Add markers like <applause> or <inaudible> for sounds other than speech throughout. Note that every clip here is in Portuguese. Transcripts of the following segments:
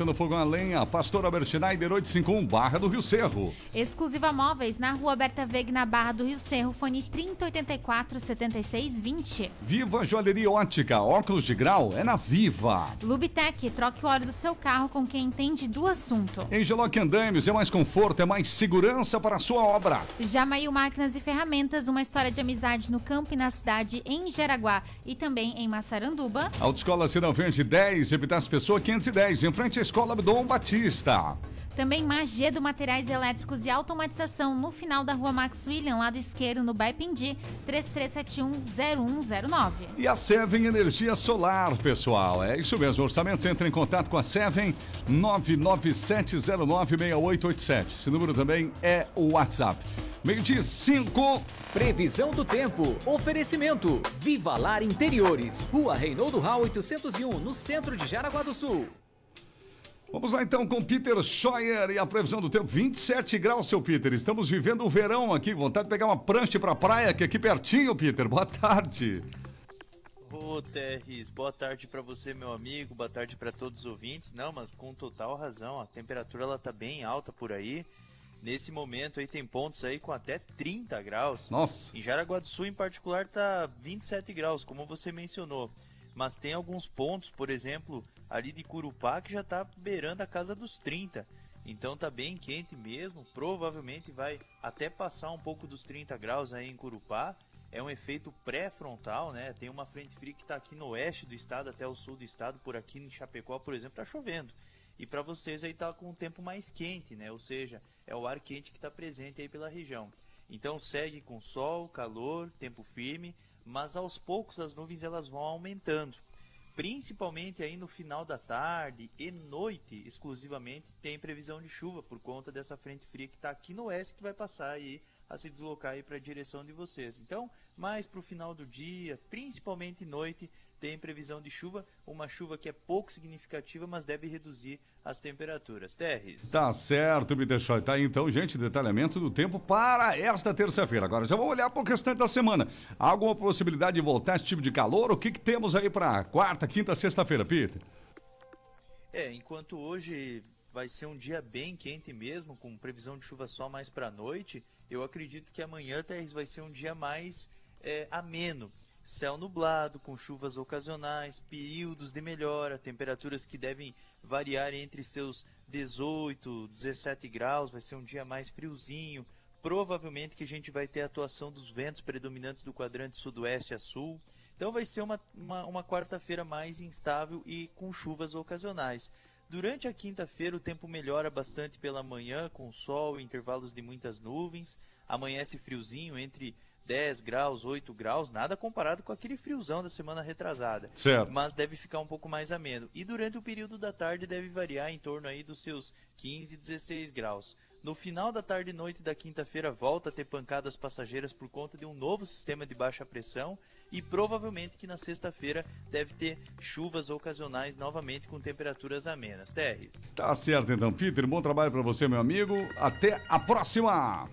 No Fogão a Lenha, Pastor Albert Schneider, 851, Barra do Rio Cerro. Exclusiva Móveis, na Rua Berta Veg, na Barra do Rio Cerro, fone 3084-7620. Viva Joalheria Ótica, óculos de grau, é na Viva. Lubitec, troque o óleo do seu carro com quem entende do assunto. Engeloc Andames, é mais conforto, é mais segurança para a sua obra. Jamail Máquinas e Ferramentas, uma história de amizade no campo e na cidade, em Jaraguá e também em Massaranduba. Autoescola Cidão Verde 10, Epitácio Pessoa 510, em frente Escola Dom Batista. Também Magedo Materiais Elétricos e Automatização no final da rua Max William, lado esquerdo, no Baipindi, 33710109. E a Seven Energia Solar, pessoal. É isso mesmo. Orçamento entra em contato com a Seven 997096887. Esse número também é o WhatsApp. Meio de 5. Previsão do tempo. Oferecimento. Viva Lar Interiores. Rua Reinaldo Rau 801, no centro de Jaraguá do Sul. Vamos lá então com Peter Scheuer e a previsão do tempo. 27 graus, seu Peter. Estamos vivendo o verão aqui. Vontade de pegar uma prancha pra praia, que é aqui pertinho, Peter. Boa tarde. Ô, Terres, boa tarde para você, meu amigo. Boa tarde para todos os ouvintes. Não, mas com total razão, a temperatura ela tá bem alta por aí. Nesse momento aí tem pontos aí com até 30 graus. Nossa. Em Jaraguá do Sul em particular tá 27 graus, como você mencionou. Mas tem alguns pontos, por exemplo, ali de Curupá que já está beirando a casa dos 30. Então tá bem quente mesmo, provavelmente vai até passar um pouco dos 30 graus aí em Curupá. É um efeito pré-frontal, né? Tem uma frente fria que está aqui no oeste do estado até o sul do estado, por aqui em Chapecó, por exemplo, tá chovendo. E para vocês aí tá com um tempo mais quente, né? Ou seja, é o ar quente que está presente aí pela região. Então segue com sol, calor, tempo firme, mas aos poucos as nuvens elas vão aumentando principalmente aí no final da tarde e noite exclusivamente tem previsão de chuva por conta dessa frente fria que está aqui no oeste que vai passar aí a se deslocar aí para a direção de vocês. Então, mais para o final do dia, principalmente noite, tem previsão de chuva, uma chuva que é pouco significativa, mas deve reduzir as temperaturas. Terres. Tá certo, deixou. Tá aí então, gente, detalhamento do tempo para esta terça-feira. Agora já vamos olhar para o restante da semana. Há alguma possibilidade de voltar esse tipo de calor? O que, que temos aí para quarta, quinta, sexta-feira, Peter? É, enquanto hoje vai ser um dia bem quente mesmo, com previsão de chuva só mais para a noite, eu acredito que amanhã, Terres, vai ser um dia mais é, ameno. Céu nublado, com chuvas ocasionais, períodos de melhora, temperaturas que devem variar entre seus 18, 17 graus, vai ser um dia mais friozinho. Provavelmente que a gente vai ter a atuação dos ventos predominantes do quadrante sudoeste a sul. Então vai ser uma, uma, uma quarta-feira mais instável e com chuvas ocasionais. Durante a quinta-feira, o tempo melhora bastante pela manhã, com sol intervalos de muitas nuvens. Amanhece friozinho entre 10 graus, 8 graus, nada comparado com aquele friozão da semana retrasada. Certo. Mas deve ficar um pouco mais ameno. E durante o período da tarde deve variar em torno aí dos seus 15, 16 graus. No final da tarde e noite da quinta-feira volta a ter pancadas passageiras por conta de um novo sistema de baixa pressão e provavelmente que na sexta-feira deve ter chuvas ocasionais novamente com temperaturas amenas. Terres. Tá certo então, Peter. Bom trabalho para você, meu amigo. Até a próxima.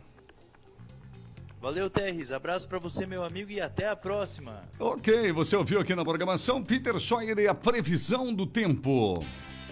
Valeu, Terres. Abraço para você, meu amigo, e até a próxima. Ok, você ouviu aqui na programação Peter Scheuer e a previsão do tempo.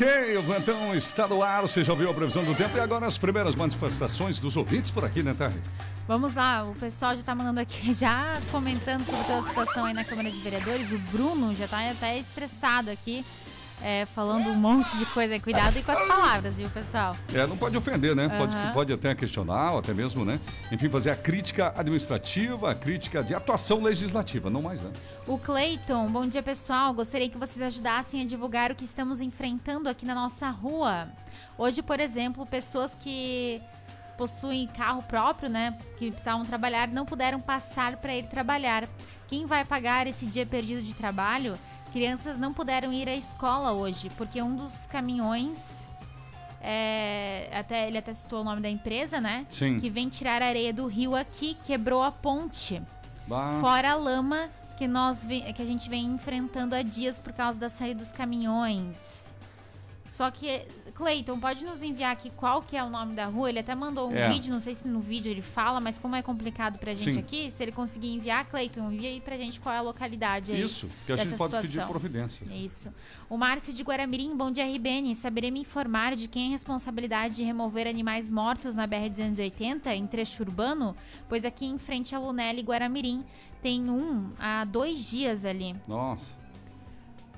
Ok, o plantão está no ar, você já ouviu a previsão do tempo e agora as primeiras manifestações dos ouvintes por aqui, né, Tarri? Vamos lá, o pessoal já tá mandando aqui, <laughs> já comentando sobre a situação aí na Câmara de Vereadores. O Bruno já tá até estressado aqui, é, falando um monte de coisa. Cuidado aí com as palavras, viu, pessoal? É, não pode ofender, né? Pode, Aham. pode até questionar, ou até mesmo, né? Enfim, fazer a crítica administrativa, a crítica de atuação legislativa, não mais, né? O Cleiton, bom dia pessoal. Gostaria que vocês ajudassem a divulgar o que estamos enfrentando aqui na nossa rua. Hoje, por exemplo, pessoas que possuem carro próprio, né, que precisavam trabalhar, não puderam passar para ir trabalhar. Quem vai pagar esse dia perdido de trabalho? Crianças não puderam ir à escola hoje, porque um dos caminhões é, até ele até citou o nome da empresa, né? Sim. Que vem tirar areia do rio aqui, quebrou a ponte. Bah, Fora a lama que nós que a gente vem enfrentando há dias por causa da saída dos caminhões. Só que, Cleiton, pode nos enviar aqui qual que é o nome da rua? Ele até mandou um É. vídeo, não sei se no vídeo ele fala, mas como é complicado pra gente Sim. aqui, se ele conseguir enviar, Cleiton, envia aí pra gente qual é a localidade aí. Isso, que a gente pode pedir situação. providências. Isso. O Márcio de Guaramirim, bom dia RBN. Saberei me informar de quem é a responsabilidade de remover animais mortos na BR-280 em trecho urbano? Pois aqui em frente a Lunelli Guaramirim tem um há dois dias ali. Nossa.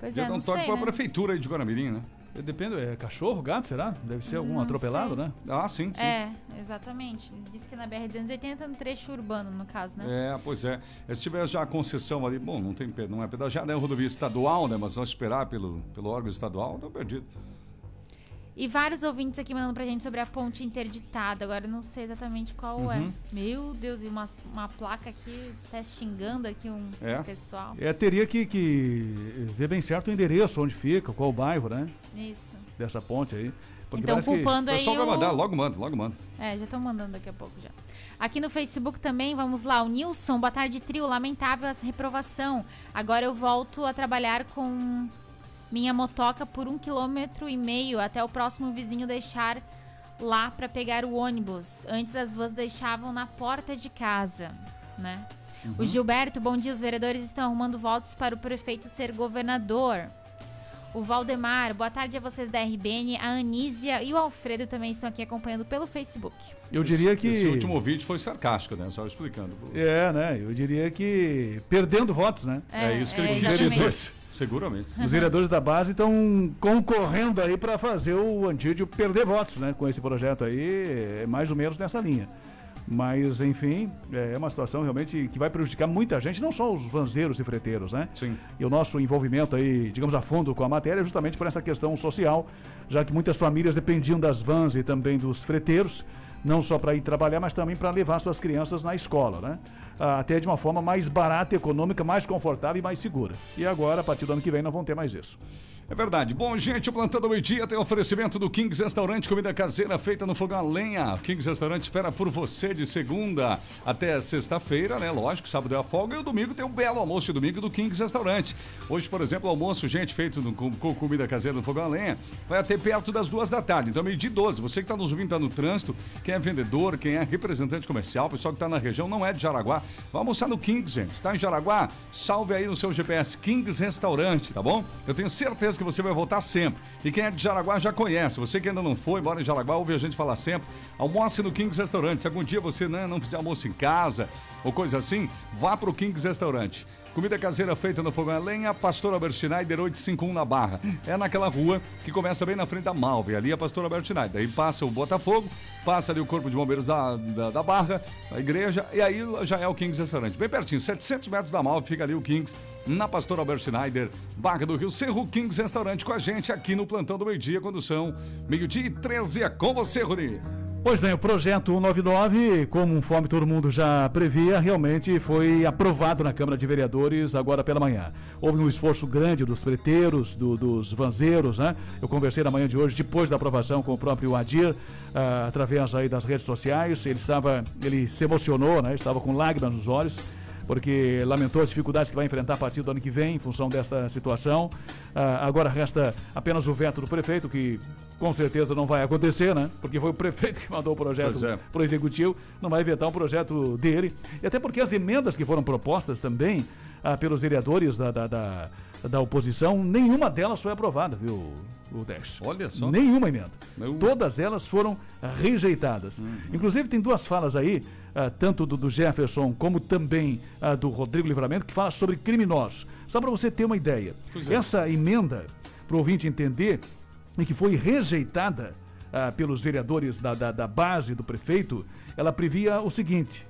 Pois é, um não toque sei, pra né? prefeitura aí de Guaramirim, né? Depende, é cachorro, gato, será? Deve ser algum Não atropelado, sei. né? Ah, sim, sim. É, exatamente. Ele Disse que é na BR-280 no trecho urbano, no caso, né? É, pois é. Se tiver já a concessão ali, bom, não tem não é pedagiada, é rodovia estadual, né? Mas nós esperar pelo, pelo órgão estadual, tá perdido. E vários ouvintes aqui mandando pra gente sobre a ponte interditada. Agora eu não sei exatamente qual Uhum. é. Meu Deus, e uma, uma placa aqui até xingando aqui um É? pessoal. É, teria que, que ver bem certo o endereço, onde fica, qual o bairro, né? Isso. Dessa ponte aí. Porque então, parece que- culpando O aí pessoal vai o... mandar, logo manda, logo manda. É, já estão mandando daqui a pouco já. Aqui no Facebook também, vamos lá. O Nilson, boa tarde, trio. Lamentável essa reprovação. Agora eu volto a trabalhar com minha motoca por um quilômetro e meio até o próximo vizinho deixar lá para pegar o ônibus. Antes as vans deixavam na porta de casa, né? O Gilberto, bom dia. Os vereadores estão arrumando votos para o prefeito ser governador. O Valdemar, boa tarde a vocês da RBN. A Anísia e o Alfredo também estão aqui acompanhando pelo Facebook. Eu diria que. Esse último vídeo foi sarcástico, né? Só explicando. É, né? Eu diria que perdendo votos, né? É isso que ele é, quis dizer. <laughs> Seguramente. Os vereadores da base estão concorrendo aí para fazer o Antídio perder votos, né? Com esse projeto aí, é mais ou menos nessa linha. Mas, enfim, é uma situação realmente que vai prejudicar muita gente, não só os vanzeiros e freteiros, né? Sim. E o nosso envolvimento aí, digamos, a fundo com a matéria é justamente por essa questão social, já que muitas famílias dependiam das vans e também dos freteiros, não só para ir trabalhar, mas também para levar suas crianças na escola, né? Ah, Até de uma forma mais barata, econômica, mais confortável e mais segura. E agora, a partir do ano que vem, não vão ter mais isso. É verdade. Bom, gente, o Plantão do Meio Dia tem oferecimento do Kings Restaurante, comida caseira feita no fogão a lenha. Kings Restaurante espera por você de segunda até sexta-feira, né? Lógico, sábado é a folga e o domingo tem um belo almoço de domingo do Kings Restaurante. Hoje, por exemplo, almoço, gente, feito no- com, com comida caseira no fogão a lenha, vai até perto das duas da tarde. Então, meio dia e 12. Você que está nos ouvindo, está no trânsito, quem é vendedor, quem é representante comercial, pessoal que está na região, não é de Jaraguá, vai almoçar no Kings, gente. Está em Jaraguá? Salve aí no seu GPS Kings Restaurante, tá bom? Eu tenho certeza que você vai voltar sempre. E quem é de Jaraguá já conhece. Você que ainda não foi, mora em Jaraguá, ouve a gente falar sempre. Almoce no Kings Restaurante. Se algum dia você né, não fizer almoço em casa ou coisa assim, vá pro Kings Restaurante. Comida caseira feita no fogão a lenha, Pastor Albert Schneider 851 na Barra. É naquela rua que começa bem na frente da Malve, ali é Pastor Albert Schneider. Aí passa o Botafogo, passa ali o Corpo de Bombeiros da, da, da Barra, a igreja, e aí já é o Kings Restaurante. Bem pertinho, 700 metros da Malve, fica ali o Kings, na Pastor Albert Schneider, Barra do Rio Cerro Kings Restaurante com a gente aqui no Plantão do Meio Dia, quando são meio-dia e 13. É com você, Rony. Pois bem, o projeto 199, como conforme todo mundo já previa, realmente foi aprovado na Câmara de Vereadores agora pela manhã. Houve um esforço grande dos preteiros, do- dos vanzeiros, né? Eu conversei na manhã de hoje, depois da aprovação com o próprio Adir, ah, através aí das redes sociais. Ele estava, ele se emocionou, né? Estava com lágrimas nos olhos porque lamentou as dificuldades que vai enfrentar a partir do ano que vem em função desta situação. Ah, agora resta apenas o veto do prefeito, que com certeza não vai acontecer, né? Porque foi o prefeito que mandou o projeto é. para o executivo, não vai vetar um projeto dele. E até porque as emendas que foram propostas também ah, pelos vereadores da, da, da, da oposição, nenhuma delas foi aprovada, viu, o Dash? Olha só. Nenhuma emenda. Meu. Todas elas foram rejeitadas. Inclusive, tem duas falas aí, ah, tanto do, do Jefferson como também ah, do Rodrigo Livramento, que fala sobre criminosos. Só para você ter uma ideia. É. Essa emenda, para o ouvinte entender, e que foi rejeitada ah, pelos vereadores da, da, da base do prefeito, ela previa o seguinte: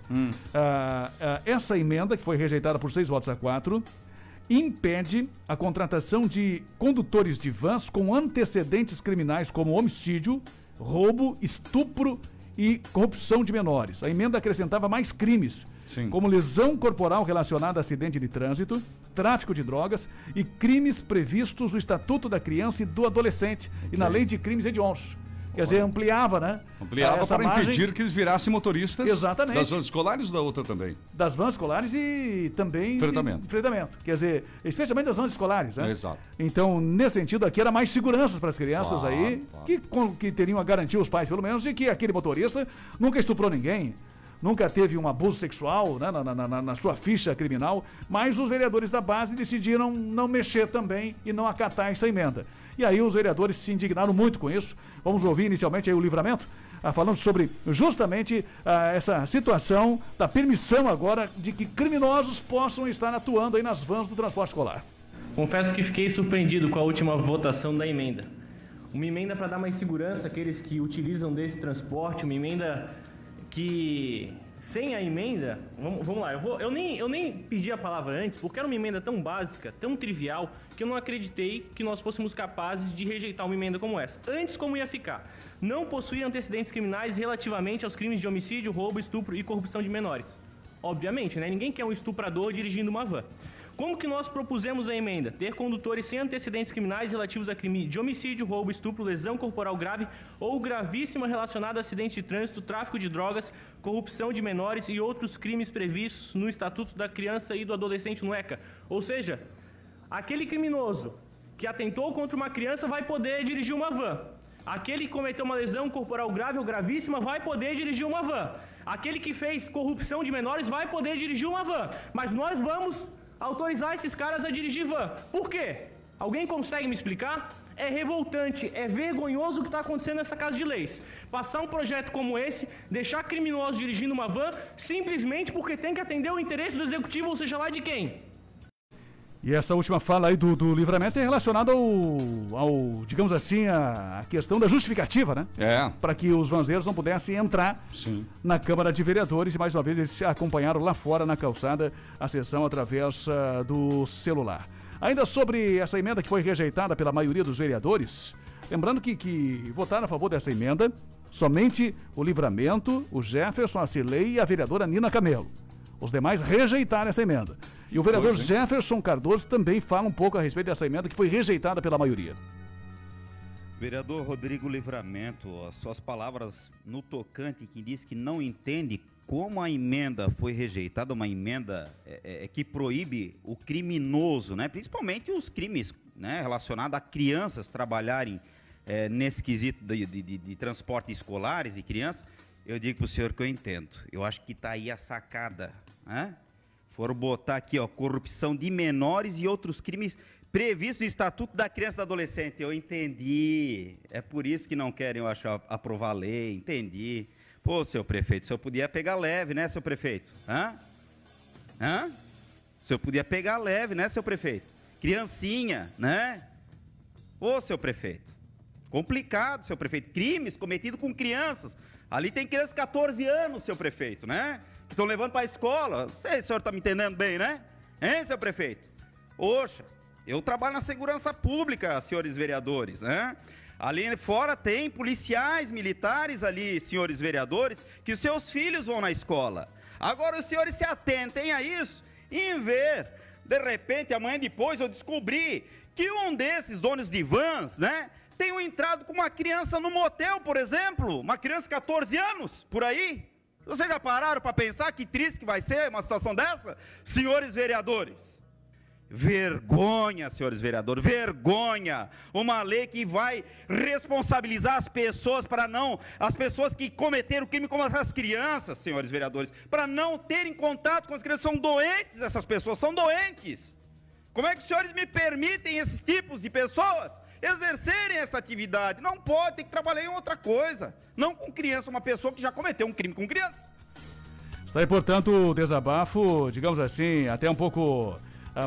ah, ah, essa emenda, que foi rejeitada por seis votos a quatro, impede a contratação de condutores de vans com antecedentes criminais como homicídio, roubo, estupro e corrupção de menores. A emenda acrescentava mais crimes, Sim. como lesão corporal relacionada a acidente de trânsito, tráfico de drogas e crimes previstos no Estatuto da Criança e do Adolescente e na Lei de Crimes Hediondos. Quer dizer, ampliava, né? Ampliava para margem impedir que eles virassem motoristas Exatamente. das vans escolares ou da outra também. das vans escolares e também Fretamento. fretamento. Quer dizer, especialmente das vans escolares, né? Exato. Então, nesse sentido aqui, era mais seguranças para as crianças Claro, aí, claro. Que, que teriam a garantia, os pais pelo menos, de que aquele motorista nunca estuprou ninguém, nunca teve um abuso sexual né, na, na- na- na sua ficha criminal, mas os vereadores da base decidiram não mexer também e não acatar essa emenda. E aí os vereadores se indignaram muito com isso. Vamos ouvir inicialmente aí o livramento, ah, falando sobre justamente ah, essa situação da permissão agora de que criminosos possam estar atuando aí nas vans do transporte escolar. Confesso que fiquei surpreendido com a última votação da emenda. Uma emenda para dar mais segurança àqueles que utilizam desse transporte, uma emenda que sem a emenda, vamos, vamos lá, eu, vou, eu, nem, eu nem pedi a palavra antes porque era uma emenda tão básica, tão trivial, que eu não acreditei que nós fôssemos capazes de rejeitar uma emenda como essa. Antes, como ia ficar? Não possuía antecedentes criminais relativamente aos crimes de homicídio, roubo, estupro e corrupção de menores. Obviamente, né? Ninguém quer um estuprador dirigindo uma van. Como que nós propusemos a emenda? Ter condutores sem antecedentes criminais relativos a crime de homicídio, roubo, estupro, lesão corporal grave ou gravíssima relacionada a acidente de trânsito, tráfico de drogas, corrupção de menores e outros crimes previstos no Estatuto da Criança e do Adolescente no ECA. Ou seja, aquele criminoso que atentou contra uma criança vai poder dirigir uma van. Aquele que cometeu uma lesão corporal grave ou gravíssima vai poder dirigir uma van. Aquele que fez corrupção de menores vai poder dirigir uma van. Mas nós vamos autorizar esses caras a dirigir van. Por quê? Alguém consegue me explicar? É revoltante, é vergonhoso o que está acontecendo nessa casa de leis. Passar um projeto como esse, deixar criminosos dirigindo uma van, simplesmente porque tem que atender o interesse do executivo, ou seja lá de quem. E essa última fala aí do, do livramento é relacionada ao, ao, digamos assim, a, a questão da justificativa, né? É. Para que os vanzeiros não pudessem entrar Sim. na Câmara de Vereadores e mais uma vez eles se acompanharam lá fora na calçada a sessão através ah, do celular. Ainda sobre essa emenda que foi rejeitada pela maioria dos vereadores, lembrando que, que votaram a favor dessa emenda somente o Livramento, o Jefferson, a Cirlei e a vereadora Nina Camelo. Os demais rejeitaram essa emenda. E o vereador Pois, hein? Jefferson Cardoso também fala um pouco a respeito dessa emenda que foi rejeitada pela maioria. Vereador Rodrigo Livramento, as suas palavras no tocante que diz que não entende como a emenda foi rejeitada, uma emenda é, é, que proíbe o criminoso, né? principalmente os crimes né, relacionados a crianças trabalharem é, nesse quesito de, de, de- de transporte escolares e crianças, eu digo para o senhor que eu entendo. Eu acho que está aí a sacada. Né? Foram botar aqui, ó, corrupção de menores e outros crimes previstos no Estatuto da Criança e do Adolescente. Eu entendi. É por isso que não querem, eu acho, aprovar a lei. Entendi. Pô, seu prefeito, o senhor podia pegar leve, né, seu prefeito? Hã? Hã? O senhor podia pegar leve, né, seu prefeito? Criancinha, né? Ô, seu prefeito. Complicado, seu prefeito. Crimes cometidos com crianças. Ali tem crianças de 14 anos, seu prefeito, né? Estão levando para a escola. Não sei se o senhor está me entendendo bem, né? Hein, seu prefeito? Oxa, eu trabalho na segurança pública, senhores vereadores, né? Ali fora tem policiais militares ali, senhores vereadores, que os seus filhos vão na escola. Agora os senhores se atentem a isso, em ver, de repente, amanhã depois eu descobri que um desses donos de vans, né, tenham entrado com uma criança no motel, por exemplo, uma criança de 14 anos, por aí. Vocês já pararam para pensar que triste que vai ser uma situação dessa, senhores vereadores? Vergonha, senhores vereadores, vergonha. Uma lei que vai responsabilizar as pessoas para não, as pessoas que cometeram crime como as crianças, senhores vereadores, para não terem contato com as crianças. São doentes essas pessoas, são doentes. Como é que os senhores me permitem esses tipos de pessoas exercerem essa atividade? Não pode, tem que trabalhar em outra coisa. Não com criança, uma pessoa que já cometeu um crime com criança. Está aí, portanto, o desabafo, digamos assim, até um pouco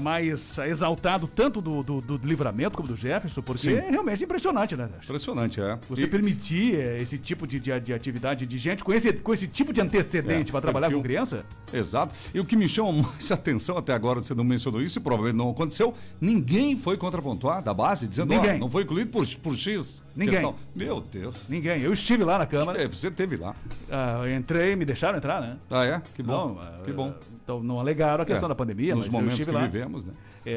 mais ah, exaltado tanto do, do, do livramento como do Jefferson, porque Sim. é realmente impressionante, né? Impressionante, é. Você E- permitir eh, esse tipo de, de, de atividade de gente com esse, com esse tipo de antecedente É, para trabalhar perfil. com criança? Exato. E o que me chama <laughs> mais atenção até agora, você não mencionou isso e provavelmente não aconteceu, ninguém foi contrapontuar da base, dizendo, Ninguém. não foi incluído por, por X. Ninguém. questão. Meu Deus. Ninguém. Eu estive lá na Câmara, É, você teve lá. ah, entrei, me deixaram entrar, né? Ah, é? Que bom. Não, ah, que bom. Então não alegaram a questão É, da pandemia, Nos momentos que lá. vivemos, né? É,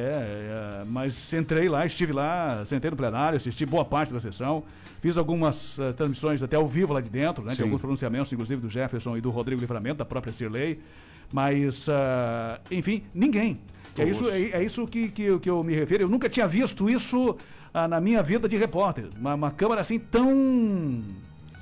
é, mas entrei lá, estive lá, sentei no plenário, assisti boa parte da sessão, fiz algumas eh, transmissões até ao vivo lá de dentro, né, Sim. alguns pronunciamentos, inclusive do Jefferson e do Rodrigo Livramento, da própria Cirlei, mas, ah, enfim, ninguém. É isso, é, é isso que, que, eu- que eu me refiro. Eu nunca tinha visto isso ah, na minha vida de repórter. Uma, uma Câmara assim tão.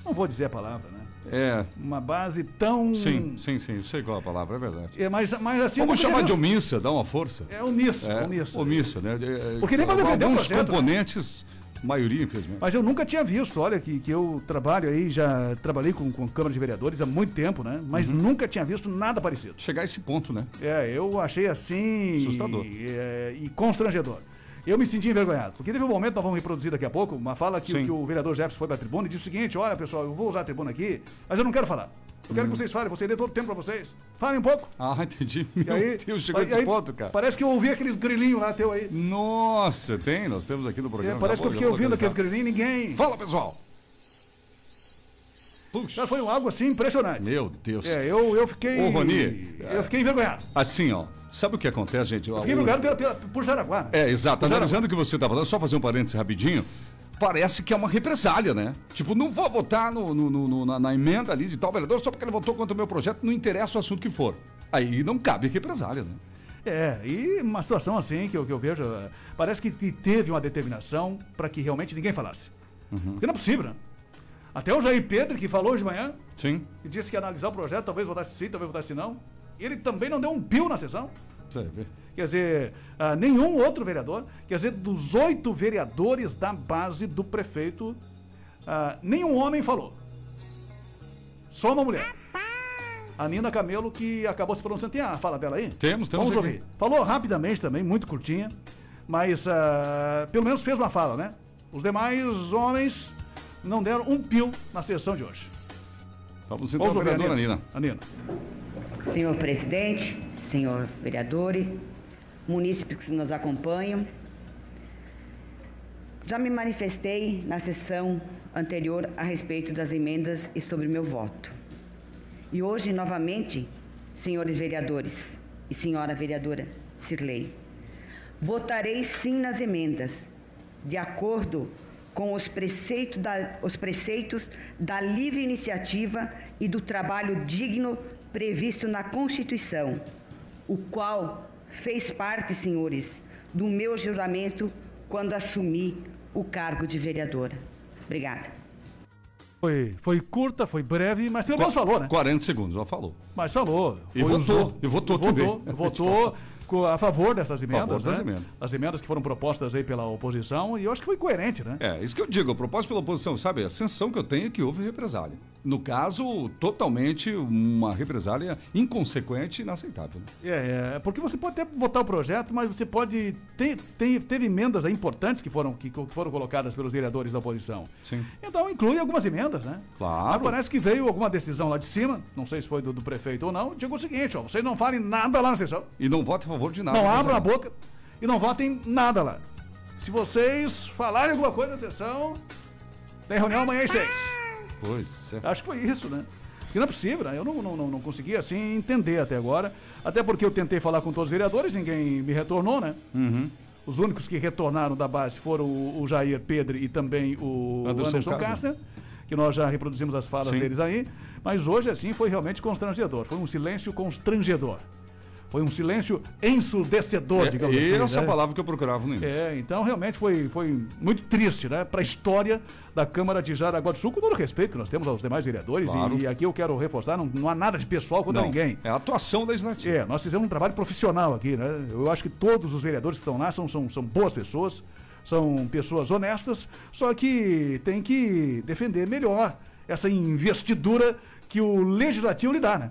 Não vou dizer a palavra, né? É, Uma base tão. sim, sim, sim. Sei qual é a palavra, é verdade. É, mas, mas assim. eu Vamos chamar de omissa, dá uma força. É omissa, É, omissa. omissa, né? É, Porque nem pra defender o Alguns né? componentes, maioria, infelizmente. Mas eu nunca tinha visto, olha, que, que eu trabalho aí, já trabalhei com, com Câmara de Vereadores há muito tempo, né? Mas Uhum. nunca tinha visto nada parecido. Chegar a esse ponto, né? É, eu achei assim. Assustador. E, é, e constrangedor. Eu me senti envergonhado. Porque teve um momento, nós vamos reproduzir daqui a pouco, uma fala que, que o vereador Jefferson foi pra tribuna e disse o seguinte: olha, pessoal, eu vou usar a tribuna aqui, mas eu não quero falar. Eu quero que vocês falem, vou ceder todo o tempo pra vocês. Falem um pouco. Ah, <laughs> entendi. E Meu aí, Deus, chegou a e esse aí, ponto, cara. Parece que eu ouvi aqueles grilinhos lá teu aí. Nossa, tem, nós temos aqui no É, programa. parece Já que eu fiquei ouvindo aqueles grilinhos e ninguém. Fala, pessoal! Puxa, foi algo assim impressionante. meu Deus. É, eu, eu fiquei. Ô, Roni, Eu fiquei envergonhado. Assim, ó, sabe o que acontece, gente? Fiquei O- pela, pela, por Jaraguá. né? É, exato. Por Jaraguá. Analisando o que você tá falando, só fazer um parênteses rapidinho. Parece que é uma represália, né? Tipo, não vou votar no, no- no- na, na emenda ali de tal vereador só porque ele votou contra o meu projeto, não interessa o assunto que for. Aí não cabe represália, né? É, e uma situação assim que eu, que eu vejo, parece que, que teve uma determinação para que realmente ninguém falasse. Uhum. Porque não é possível, né? Até o Jair Pedro, que falou hoje de manhã, Sim. que disse que ia analisar o projeto, talvez votasse sim, talvez votasse não, ele também não deu um pio na sessão. Você vê. Quer dizer, ah, nenhum outro vereador, quer dizer, dos oito vereadores da base do prefeito, ah, nenhum homem falou. Só uma mulher. A Nina Camelo, que acabou se pronunciando. Tem a fala dela aí? Temos, temos Vamos aqui. ouvir. Falou rapidamente também, muito curtinha, mas ah, pelo menos fez uma fala, né? Os demais homens não deram um pio na sessão de hoje. Vamos então, Vamos ouvir a vereadora Nina. Nina. A Nina. Senhor presidente, senhor vereadores, munícipes que nos acompanham, já me manifestei na sessão anterior a respeito das emendas e sobre meu voto. E hoje, novamente, senhores vereadores e senhora vereadora Cirlei, votarei sim nas emendas, de acordo com os da, os preceitos da livre iniciativa e do trabalho digno previsto na Constituição, o qual fez parte, senhores, do meu juramento quando assumi o cargo de vereadora. Obrigada. Foi, foi curta, foi breve, mas pelo menos falou, né? 40 segundos, já falou. Mas falou. E votou, usou- e votou votou, também. Votou <laughs> a favor dessas emendas, favor das né? emendas. As emendas que foram propostas aí pela oposição, e eu acho que foi coerente, né? É, isso que eu digo, a propósito pela oposição, sabe? A sensação que eu tenho é que houve represália. No caso, totalmente uma represália inconsequente e inaceitável. né? É, é, porque você pode até votar o projeto, mas você pode. Ter, ter- teve emendas importantes que foram, que, que foram colocadas pelos vereadores da oposição. Sim. Então inclui algumas emendas, né? Claro. Mas parece que veio alguma decisão lá de cima, não sei se foi do, do prefeito ou não, diga o seguinte, ó, vocês não falem nada lá na sessão. E não vota a favor de nada. Não por abram a boca e não votem nada lá. Se vocês falarem alguma coisa na sessão, tem reunião amanhã às seis. Pois é. Acho que foi isso, né? Porque não é possível, né? Eu não, não, não, não consegui, assim, entender até agora. Até porque eu tentei falar com todos os vereadores, ninguém me retornou, né? Uhum. Os únicos que retornaram da base foram o, o Jair Pedro e também o Anderson Anderson, que nós já reproduzimos as falas Sim. deles aí. Mas hoje, assim, foi realmente constrangedor. Foi um silêncio constrangedor. Foi um silêncio ensurdecedor, É, digamos assim. essa é a né? palavra que eu procurava no início. É, então realmente foi, foi muito triste, né? Para a história da Câmara de Jaraguá do Sul, com todo o respeito que nós temos aos demais vereadores. Claro. E, e aqui eu quero reforçar, não, não há nada de pessoal contra Não, ninguém. É a atuação legislativa. É, nós fizemos um trabalho profissional aqui, né? Eu acho que todos os vereadores que estão lá são, são, são boas pessoas, são pessoas honestas, só que tem que defender melhor essa investidura que o legislativo lhe dá, né?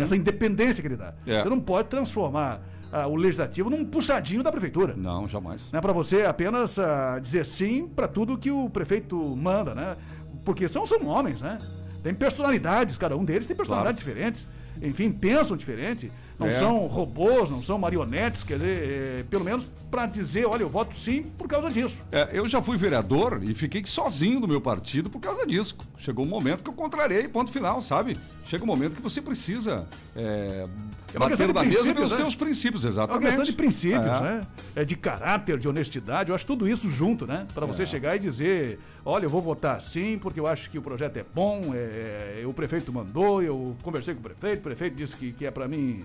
Essa independência que ele dá. É. Você não pode transformar ah, o legislativo num puxadinho da prefeitura. Não, jamais. Não é para você apenas ah, dizer sim para tudo que o prefeito manda, né? Porque são, são homens, né? Tem personalidades, cada um deles tem personalidades diferentes. Enfim, pensam diferente. Não É. são robôs, não são marionetes, quer dizer, eh, pelo menos para dizer, olha, eu voto sim por causa disso. É, eu já fui vereador e fiquei sozinho no meu partido por causa disso. Chegou um momento que eu contrariei, ponto final, sabe? Chega um momento que você precisa é, É bater na mesa pelos né? seus princípios, É uma exatamente. questão de princípios, É. né? É de caráter, de honestidade, eu acho tudo isso junto, né? Para você chegar e dizer, olha, eu vou votar sim, porque eu acho que o projeto é bom, é, é, o prefeito mandou, eu conversei com o prefeito, o prefeito disse que, que é para mim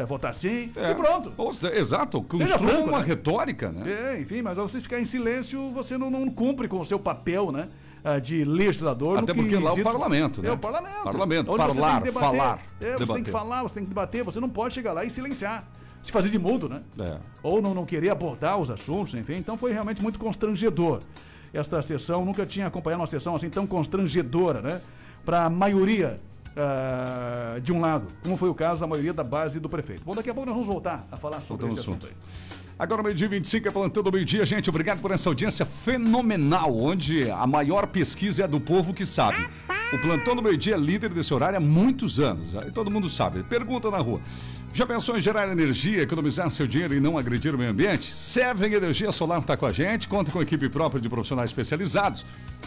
é, votar sim, É. e pronto. Ou se- exato, Seja construa uma né? retórica, né? É, enfim, mas ao você ficar em silêncio, você não, não cumpre com o seu papel, né? ah, De legislador. Até porque lá é o quesito- parlamento, né? É o parlamento. Parlamento, tem falar, que debater. falar, É, você tem debater. que falar, você tem que debater, você não pode chegar lá e silenciar. Se fazer de mudo, né? É. Ou não, não querer abordar os assuntos, enfim. Então foi realmente muito constrangedor. Esta sessão, nunca tinha acompanhado uma sessão assim tão constrangedora, né? Para a maioria ah, de um lado, como foi o caso da maioria da base do prefeito. Bom, daqui a pouco nós vamos voltar a falar sobre Voltamos esse assunto aí. Agora, meio-dia 25 é plantão do meio-dia, gente. Obrigado por essa audiência fenomenal, onde a maior pesquisa é do povo que sabe. O plantão do meio-dia é líder desse horário há muitos anos. Aí todo mundo sabe. Pergunta na rua. Já pensou em gerar energia, economizar seu dinheiro e não agredir o meio ambiente? Seven Energia Solar está com a gente, conta com equipe própria de profissionais especializados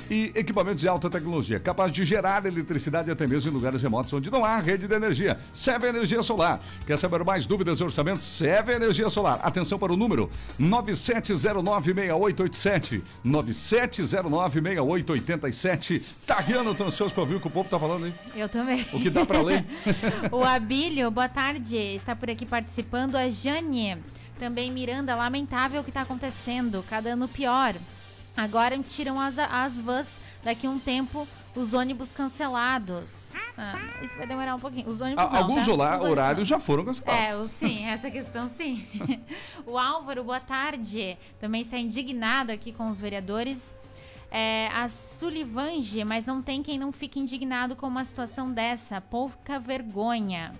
e equipamentos de alta tecnologia, capaz de gerar eletricidade até mesmo em lugares remotos onde não há rede de energia. Seven Energia Solar. Quer saber mais dúvidas e orçamentos? Seven Energia Solar. Atenção para o número 97096887. 97096887. Tariano, tô ansioso para ouvir o que o povo tá falando aí. Eu também. O que dá pra ler? <laughs> o Abílio, boa tarde. Está por aqui participando. A Jane. Também Miranda, lamentável o que está acontecendo. Cada ano pior. Agora tiram as, as vans. Daqui a um tempo, os ônibus cancelados. Ah, isso vai demorar um pouquinho. Os ônibus A- não, Alguns tá? horários já foram cancelados. É, sim, essa questão sim. <laughs> o Álvaro, boa tarde. Também está indignado aqui com os vereadores. É, a Sulivange, mas não tem quem não fique indignado com uma situação dessa. Pouca vergonha.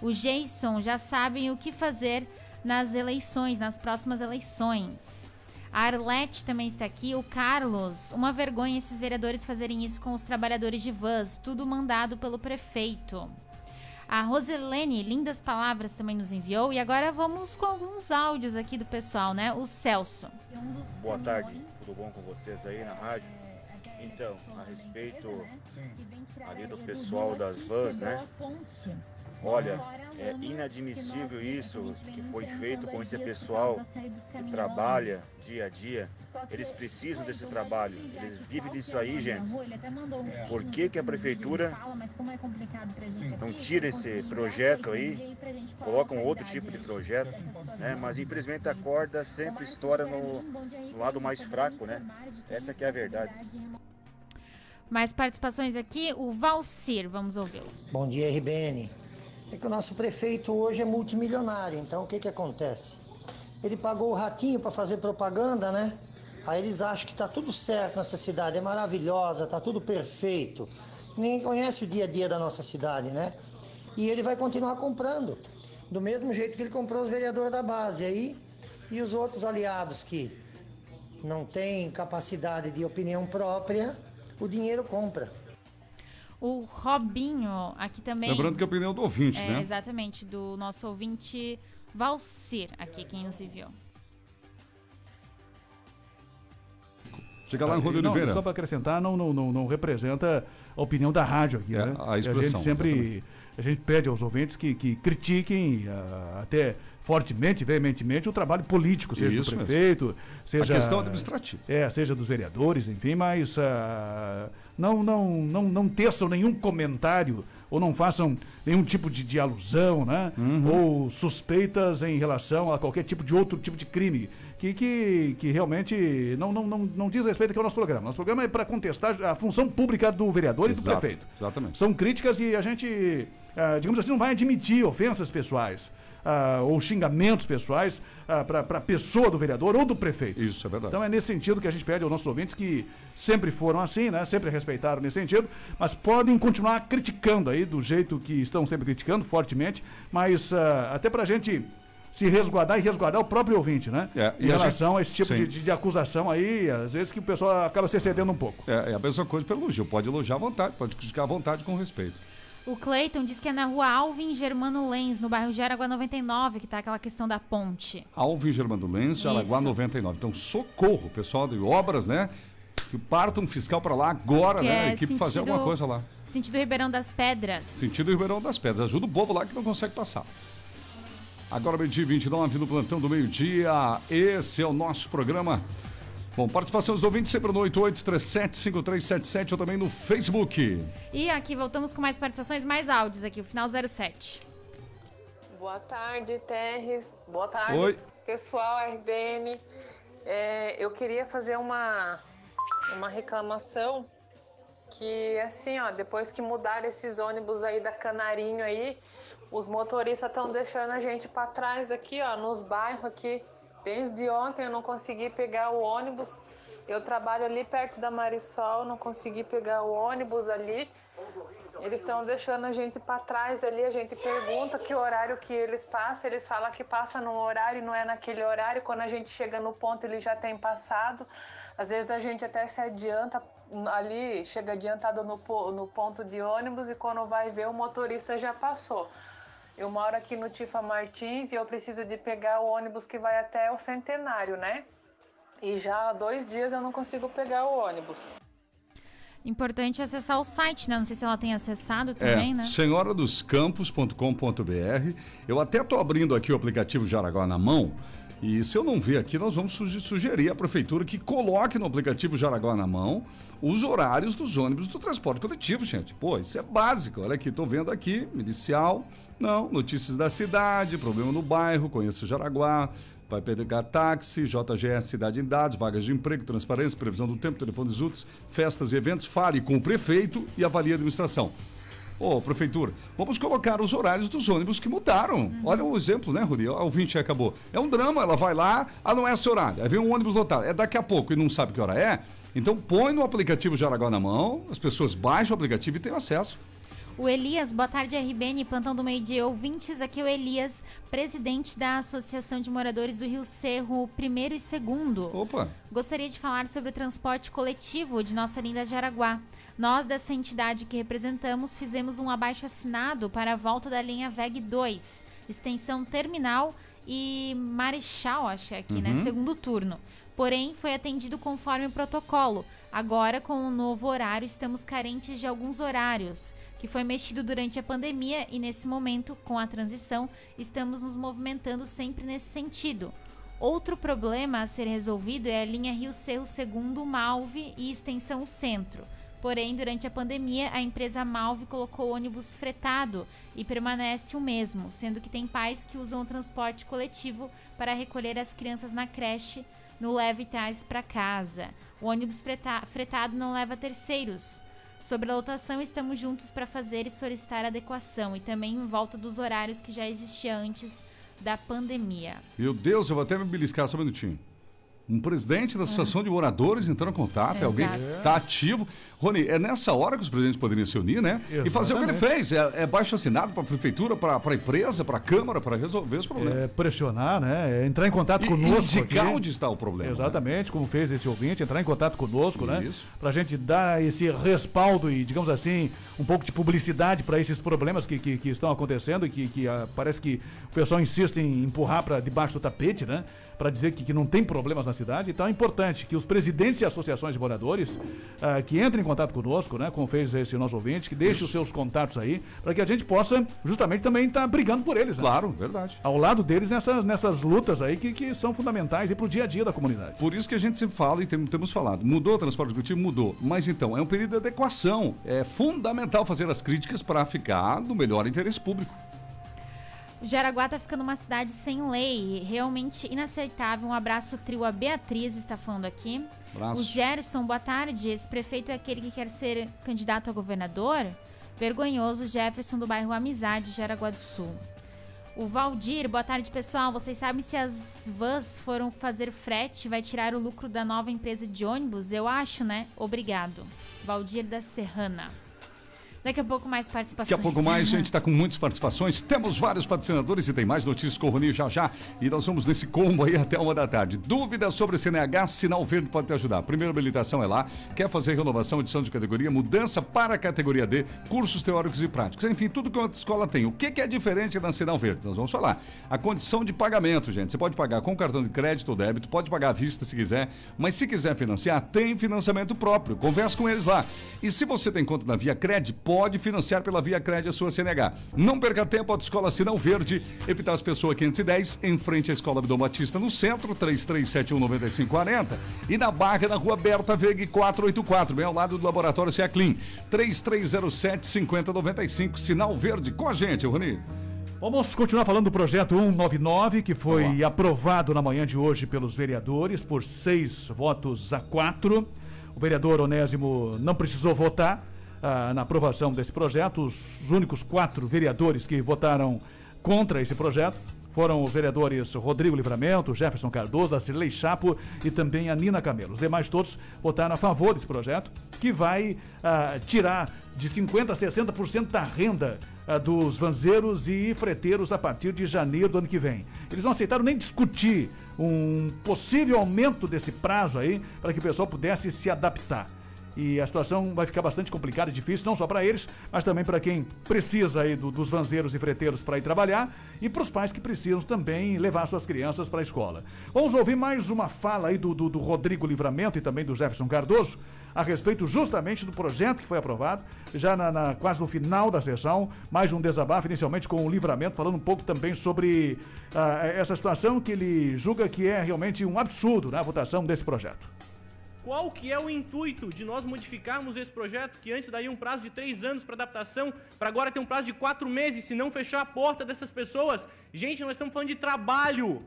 O Jason já sabem o que fazer nas eleições, nas próximas eleições. A Arlete também está aqui. O Carlos, uma vergonha esses vereadores fazerem isso com os trabalhadores de vans, tudo mandado pelo prefeito. A Roselene, lindas palavras, também nos enviou. E agora vamos com alguns áudios aqui do pessoal, né? O Celso. Boa tarde, tudo bom com vocês aí na rádio? Então, a respeito ali do pessoal das vans, né? Olha, é inadmissível isso que foi feito com esse pessoal que trabalha dia a dia. Eles precisam desse trabalho, eles vivem disso aí, gente. Por que, que a prefeitura não tira esse projeto aí, coloca um outro tipo de projeto, né? Mas infelizmente a corda sempre estoura no, no lado mais fraco, né? Essa que é a verdade. Mais participações aqui. O Valcir, vamos ouvir. Bom dia, RBN. É que o nosso prefeito hoje é multimilionário, então o que que acontece? Ele pagou o ratinho para fazer propaganda, né? Aí eles acham que tá tudo certo nessa cidade, é maravilhosa, tá tudo perfeito. Ninguém conhece o dia a dia da nossa cidade, né? E ele vai continuar comprando, do mesmo jeito que ele comprou os vereadores da base aí e os outros aliados que não têm capacidade de opinião própria, o dinheiro compra. O Robinho, aqui também. Lembrando que é a opinião do ouvinte, É, né? Exatamente, do nosso ouvinte Valcir, aqui quem nos enviou. Chega lá em Rony Não, Oliveira. Só para acrescentar, não, não, não, não representa a opinião da rádio aqui, É, né? a expressão, a gente sempre exatamente. a gente pede aos ouvintes que, que critiquem ah, até fortemente, veementemente, o trabalho político, seja Isso do mesmo. prefeito, seja... A questão administrativa. É, seja dos vereadores, enfim, mas ah, não, não, não, não teçam nenhum comentário ou não façam nenhum tipo de, de alusão, né? Uhum. Ou suspeitas em relação a qualquer tipo de outro tipo de crime. Que, que, que realmente não, não, não, não diz respeito aqui ao nosso programa. Nosso programa é para contestar a função pública do vereador e do Exato, prefeito. Exatamente. São críticas e a gente, ah, digamos assim, não vai admitir ofensas pessoais ah, ou xingamentos pessoais para a pessoa do vereador ou do prefeito. Isso, é verdade. Então é nesse sentido que a gente pede aos nossos ouvintes que sempre foram assim, né? Sempre respeitaram nesse sentido, mas podem continuar criticando aí do jeito que estão sempre criticando, fortemente, mas ah, até para a gente se resguardar e resguardar o próprio ouvinte, né? É, em e a relação gente- a esse tipo de, de- de acusação aí, às vezes que o pessoal acaba se excedendo um pouco. É, é a mesma coisa pelo elogio. Pode elogiar à vontade, pode criticar à vontade com respeito. O Cleiton diz que é na rua Alvin Germano Lens, no bairro Jaraguá 99, que tá aquela questão da ponte. Alvin Germano Lenz, Jaraguá Isso. 99. Então, socorro, pessoal de obras, né? Que parta um fiscal para lá agora, Que né? é A equipe fazer sentido- alguma coisa lá. Sentido Ribeirão das Pedras. Sentido Ribeirão das Pedras. Ajuda o povo lá que não consegue passar. Agora, meio-dia e 29, no plantão do meio-dia. Esse é o nosso programa. Bom, participação dos ouvintes sempre no 88375377 ou também no Facebook. E aqui voltamos com mais participações, mais áudios aqui, o final 07. Boa tarde, Terres. Boa tarde, Oi. pessoal RBN. É, eu queria fazer uma, uma reclamação que, assim, ó, depois que mudaram esses ônibus aí da Canarinho aí, os motoristas estão deixando a gente para trás aqui, ó, nos bairros aqui. Desde ontem eu não consegui pegar o ônibus. Eu trabalho ali perto da Marisol, não consegui pegar o ônibus ali. Eles estão deixando a gente para trás ali, a gente pergunta que horário que eles passam, eles falam que passa no horário e não é naquele horário. Quando a gente chega no ponto, ele já tem passado. Às vezes a gente até se adianta ali, chega adiantado no, no ponto de ônibus e quando vai ver o motorista já passou. Eu moro aqui no Tifa Martins e eu preciso de pegar o ônibus que vai até o Centenário, né? E já há dois dias eu não consigo pegar o ônibus. Importante acessar o site, né? Não sei se ela tem acessado também, é, né? senhoradoscampos.com.br. Eu até estou abrindo aqui o aplicativo Jaraguá na mão. E se eu não ver aqui, nós vamos suge- sugerir à prefeitura que coloque no aplicativo Jaraguá na mão os horários dos ônibus do transporte coletivo, gente. Pô, isso é básico. Olha aqui, estou vendo aqui, inicial, não, notícias da cidade, problema no bairro, conheça Jaraguá, vai pegar táxi, JGS Cidade em Dados, vagas de emprego, transparência, previsão do tempo, telefones úteis, festas e eventos, fale com o prefeito e avalie a administração. Ô, prefeitura, vamos colocar os horários dos ônibus que mudaram. Olha o exemplo, né, Rudi? O 20 acabou. É um drama, ela vai lá, ah, não é esse horário. Aí vem um ônibus lotado. É daqui a pouco e não sabe que hora é. Então põe no aplicativo Jaraguá na mão, as pessoas baixam o aplicativo e têm acesso. O Elias, boa tarde, RBN, plantão do meio-dia. Ouvintes, aqui é o Elias, presidente da Associação de Moradores do Rio Cerro, primeiro e segundo. Opa! Gostaria de falar sobre o transporte coletivo de nossa linda Jaraguá. Nós, dessa entidade que representamos, fizemos um abaixo-assinado para a volta da linha VEG 2, extensão terminal e Marechal, acho que é aqui, né? Uhum. Segundo turno. Porém, foi atendido conforme o protocolo. Agora, com o novo horário, estamos carentes de alguns horários, que foi mexido durante a pandemia e, nesse momento, com a transição, estamos nos movimentando sempre nesse sentido. Outro problema a ser resolvido é a linha Rio Cerro Segundo Malve e extensão Centro. Porém, durante a pandemia, a empresa Malve colocou ônibus fretado e permanece o mesmo, sendo que tem pais que usam o transporte coletivo para recolher as crianças na creche no Leve Tais para casa. O ônibus freta- fretado não leva terceiros. Sobre a lotação, estamos juntos para fazer e solicitar adequação e também em volta dos horários que já existia antes da pandemia. Meu Deus, eu vou até me beliscar só um minutinho. Um presidente da Associação de Moradores entrando em contato, é alguém que Exato. está ativo. Rony, é nessa hora que os presidentes poderiam se unir, né? E fazer o que ele Exatamente. fez. É, é baixo assinado para a prefeitura, para a empresa, para a Câmara, para resolver os problemas. É, pressionar, né? É entrar em contato E conosco. indicar aqui. onde está o problema. né? Exatamente, como fez esse ouvinte, entrar em contato conosco, né? Isso. Pra gente dar esse respaldo e, digamos assim, um pouco de publicidade para esses problemas que, que, que estão acontecendo e que, que ah, parece que o pessoal insiste em empurrar para debaixo do tapete, né? Para dizer que, que não tem problemas na cidade. Então é importante que os presidentes e associações de moradores ah, que entrem em contato conosco, né? Como fez esse nosso ouvinte, que deixe os seus contatos aí, para que a gente possa justamente também estar brigando por eles. Né? Claro, verdade. Ao lado deles nessas, nessas lutas aí que, que são fundamentais para o dia a dia da comunidade. Por isso que a gente sempre fala e tem- temos falado. Mudou o transporte coletivo? Mudou. Mas então, é um período de adequação. É fundamental fazer as críticas para ficar no melhor interesse público. O Jaraguá tá ficando uma cidade sem lei, realmente inaceitável. Um abraço trio a Beatriz está falando aqui. Abraço. O Gerson, boa tarde. Esse prefeito é aquele que quer ser candidato a governador? Vergonhoso Jefferson do bairro Amizade, Jaraguá do Sul. O Valdir, boa tarde pessoal. Vocês sabem se as vans foram fazer frete, vai tirar o lucro da nova empresa de ônibus? Eu acho, né? Obrigado. Valdir da Serrana. Daqui a pouco mais participações. Daqui a pouco mais, gente está com muitas participações. Temos vários patrocinadores e tem mais notícias com o Rony já já. E nós vamos nesse combo aí até uma da tarde. Dúvidas sobre CNH, Sinal Verde pode te ajudar. Primeira habilitação é lá. Quer fazer renovação, edição de categoria, mudança para a categoria D, cursos teóricos e práticos. Enfim, tudo que a escola tem. O que, que é diferente da Sinal Verde? Nós vamos falar. A condição de pagamento, gente. Você pode pagar com cartão de crédito ou débito, pode pagar à vista se quiser, mas se quiser financiar, tem financiamento próprio. Converse com eles lá. E se você tem conta na Via Cred, pode financiar pela Via Cred a sua CNH. Não perca tempo, a Escola Sinal Verde, Epitácio Pessoa 510, em frente à Escola Abdom Batista, no centro, 33719540. E na Barra, na Rua Berta Veg 484, bem ao lado do Laboratório Seaclin, 3307-5095, Sinal Verde. Com a gente, Rony. Vamos continuar falando do projeto 199, que foi aprovado na manhã de hoje pelos vereadores por seis votos a quatro. O vereador Onésimo não precisou votar ah, na aprovação desse projeto. Os únicos quatro vereadores que votaram contra esse projeto foram os vereadores Rodrigo Livramento, Jefferson Cardoso, a Cirlei Chapo e também a Nina Camelo. Os demais todos votaram a favor desse projeto, que vai ah, tirar de 50% a 60% da renda ah, dos vanzeiros e freteiros a partir de janeiro do ano que vem. Eles não aceitaram nem discutir um possível aumento desse prazo aí para que o pessoal pudesse se adaptar. E a situação vai ficar bastante complicada e difícil, não só para eles, mas também para quem precisa aí do- dos vanzeiros e freteiros para ir trabalhar e para os pais que precisam também levar suas crianças para a escola. Vamos ouvir mais uma fala aí do, do- do Rodrigo Livramento e também do Jefferson Cardoso a respeito justamente do projeto que foi aprovado, já na, na- quase no final da sessão, mais um desabafo, inicialmente com o Livramento, falando um pouco também sobre ah, essa situação que ele julga que é realmente um absurdo na votação desse projeto. Qual que é o intuito de nós modificarmos esse projeto que antes daria um prazo de três anos para adaptação, para agora ter um prazo de quatro meses, se não fechar a porta dessas pessoas? Gente, nós estamos falando de trabalho.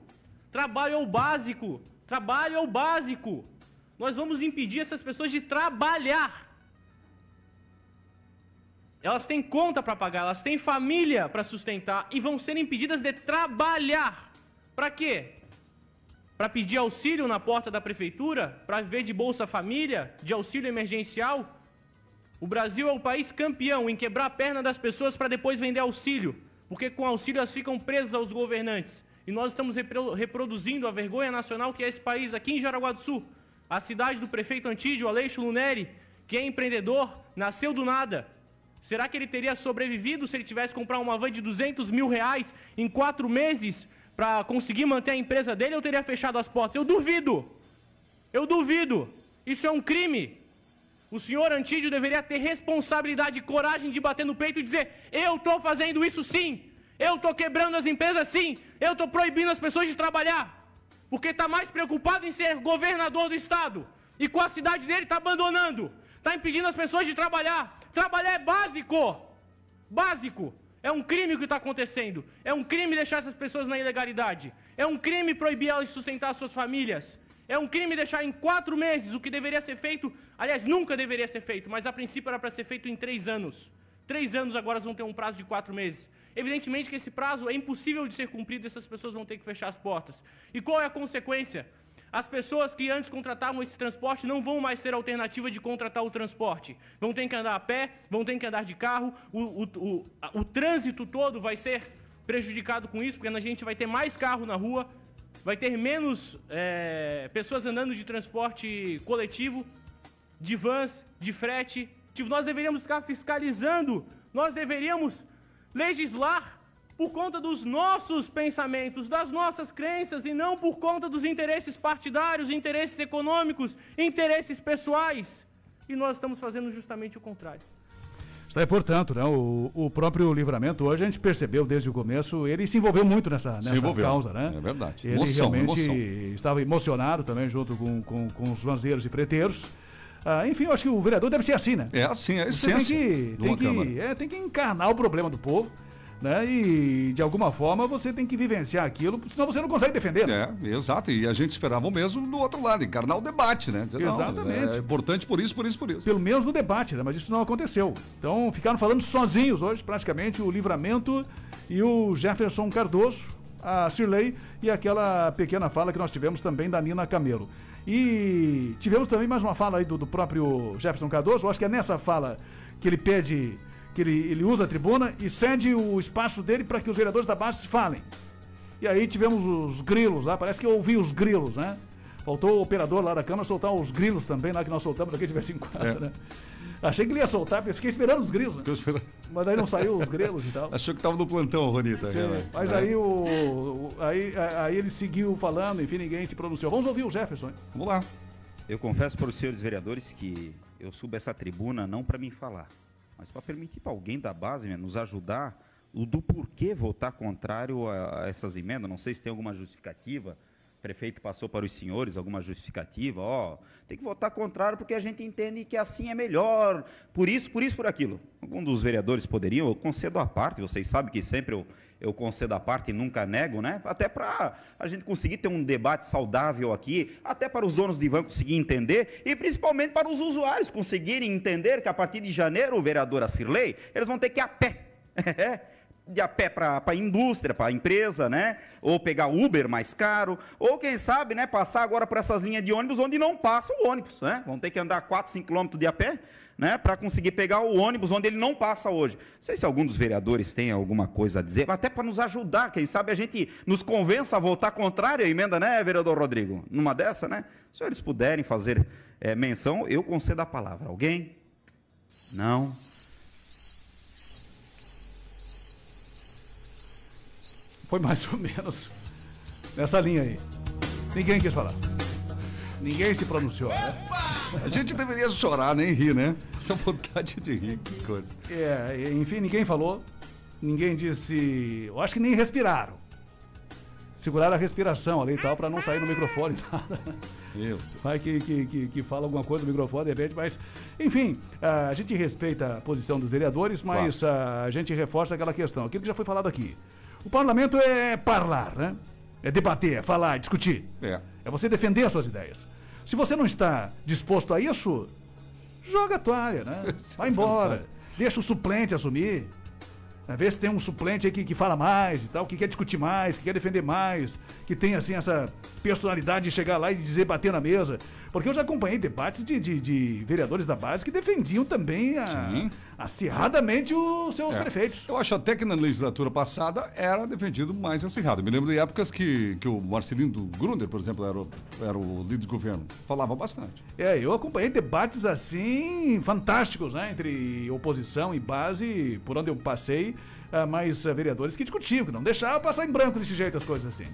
Trabalho é o básico. Trabalho é o básico. Nós vamos impedir essas pessoas de trabalhar. Elas têm conta para pagar, elas têm família para sustentar e vão ser impedidas de trabalhar. Para quê? Para pedir auxílio na porta da prefeitura? Para viver de Bolsa Família? De auxílio emergencial? O Brasil é o país campeão em quebrar a perna das pessoas para depois vender auxílio. Porque com auxílio elas ficam presas aos governantes. E nós estamos repro- reproduzindo a vergonha nacional que é esse país aqui em Jaraguá do Sul. A cidade do prefeito Antídio Aleixo Luneri, que é empreendedor, nasceu do nada. Será que ele teria sobrevivido se ele tivesse que comprar uma van de 200 mil reais em quatro meses para conseguir manter a empresa dele ou teria fechado as portas? Eu duvido. Eu duvido. Isso é um crime. O senhor Antídio deveria ter responsabilidade e coragem de bater no peito e dizer: eu estou fazendo isso sim. Eu estou quebrando as empresas sim. Eu estou proibindo as pessoas de trabalhar. Porque está mais preocupado em ser governador do estado. E com a cidade dele está abandonando. Está impedindo as pessoas de trabalhar. Trabalhar é básico. Básico. É um crime o que está acontecendo. É um crime deixar essas pessoas na ilegalidade. É um crime proibir elas de sustentar suas famílias. É um crime deixar em quatro meses o que deveria ser feito. Aliás, nunca deveria ser feito, mas a princípio era para ser feito em três anos. Três anos agora vão ter um prazo de quatro meses. Evidentemente que esse prazo é impossível de ser cumprido e essas pessoas vão ter que fechar as portas. E qual é a consequência? As pessoas que antes contratavam esse transporte não vão mais ter alternativa de contratar o transporte. Vão ter que andar a pé, vão ter que andar de carro, o, o, o, o trânsito todo vai ser prejudicado com isso, porque a gente vai ter mais carro na rua, vai ter menos é, pessoas andando de transporte coletivo, de vans, de frete. Tipo, nós deveríamos ficar fiscalizando, nós deveríamos legislar por conta dos nossos pensamentos, das nossas crenças e não por conta dos interesses partidários, interesses econômicos, interesses pessoais. E nós estamos fazendo justamente o contrário. Está aí, portanto, né, o, o próprio livramento hoje a gente percebeu desde o começo, ele se envolveu muito nessa, nessa envolveu, causa, né? é verdade. Ele Emoção, realmente emoção. estava emocionado também junto com, com, com os vanzeiros e freteiros. Ah, enfim, eu acho que o vereador deve ser assim, né? É assim, é a Você tem essência que, tem, que, é, tem que encarnar o problema do povo, né? E de alguma forma você tem que vivenciar aquilo, senão você não consegue defender. né? É, exato. E a gente esperava o mesmo do outro lado, encarnar o debate, né? Dizer, não, Exatamente. é importante por isso, por isso, por isso. Pelo menos no debate, né? Mas isso não aconteceu. Então ficaram falando sozinhos hoje, praticamente, o Livramento e o Jefferson Cardoso, a Cirlei e aquela pequena fala que nós tivemos também da Nina Camelo. E tivemos também mais uma fala aí do, do próprio Jefferson Cardoso, eu acho que é nessa fala que ele pede que ele, ele usa a tribuna e cede o espaço dele para que os vereadores da base falem. E aí tivemos os grilos lá, parece que eu ouvi os grilos, né? Faltou o operador lá da Câmara soltar os grilos também, lá que nós soltamos aqui de vez em quando, É. né? Achei que ele ia soltar, porque eu fiquei esperando os grilos, né? Esperando. Mas daí não saiu os grilos e tal. <laughs> Achou que tava no plantão, Ronita. Sim, cara. mas É. aí, o, o- aí, aí ele seguiu falando, enfim, ninguém se pronunciou. Vamos ouvir o Jefferson. hein? Vamos lá. Eu confesso para os senhores vereadores que eu subo essa tribuna não para me falar, mas para permitir para alguém da base né, nos ajudar o do porquê votar contrário a, a essas emendas. Não sei se tem alguma justificativa. O prefeito passou para os senhores alguma justificativa. Ó, tem que votar contrário porque a gente entende que assim é melhor. Por isso, por isso, por aquilo. Algum dos vereadores poderiam, eu concedo a parte. Vocês sabem que sempre eu, eu concedo a parte e nunca nego, né? Até para a gente conseguir ter um debate saudável aqui, até para os donos de van conseguir entender e principalmente para os usuários conseguirem entender que a partir de janeiro, vereadora Cirlei, eles vão ter que ir a pé. <laughs> de a pé para a indústria, para a empresa, né? Ou pegar Uber mais caro, ou quem sabe, né, passar agora por essas linhas de ônibus onde não passa o ônibus, né? Vão ter que andar 4, 5 quilômetros de a pé, né, para conseguir pegar o ônibus onde ele não passa hoje. Não sei se algum dos vereadores tem alguma coisa a dizer, até para nos ajudar, quem sabe a gente nos convença a votar contrário à emenda, né, vereador Rodrigo? Numa dessa, né? Se eles puderem fazer eh, menção, eu concedo a palavra. Alguém? Não. Foi mais ou menos nessa linha aí. Ninguém quis falar. Ninguém se pronunciou, né? A gente deveria chorar, nem rir, né? Essa vontade de rir, que coisa. É, enfim, ninguém falou. Ninguém disse. Eu acho que nem respiraram. Seguraram a respiração ali e tal, pra não sair no microfone. <laughs> Nada. Meu. Vai que, que, que, que fala alguma coisa no microfone, de repente, mas. Enfim, ah, a gente respeita a posição dos vereadores, mas ah, a gente reforça aquela questão, aquilo que já foi falado aqui. O parlamento é falar, né? É debater, é falar, é discutir. É. É você defender as suas ideias. Se você não está disposto a isso, joga a toalha, né? <laughs> Vai embora. Deixa o suplente assumir. Né? Vê se tem um suplente aí que, que fala mais e tal, que quer discutir mais, que quer defender mais, que tem assim essa personalidade de chegar lá e dizer bater na mesa. Porque eu já acompanhei debates de, de- de vereadores da base que defendiam também a- acirradamente os seus É. prefeitos. Eu acho até que na legislatura passada era defendido mais acirrado. Me lembro de épocas que, que o Marcelino do Grunder, por exemplo, era o, era o líder de governo. Falava bastante. É, eu acompanhei debates assim fantásticos, né? Entre oposição e base, por onde eu passei, ah, mas vereadores que discutiam, que não deixavam passar em branco desse jeito as coisas assim.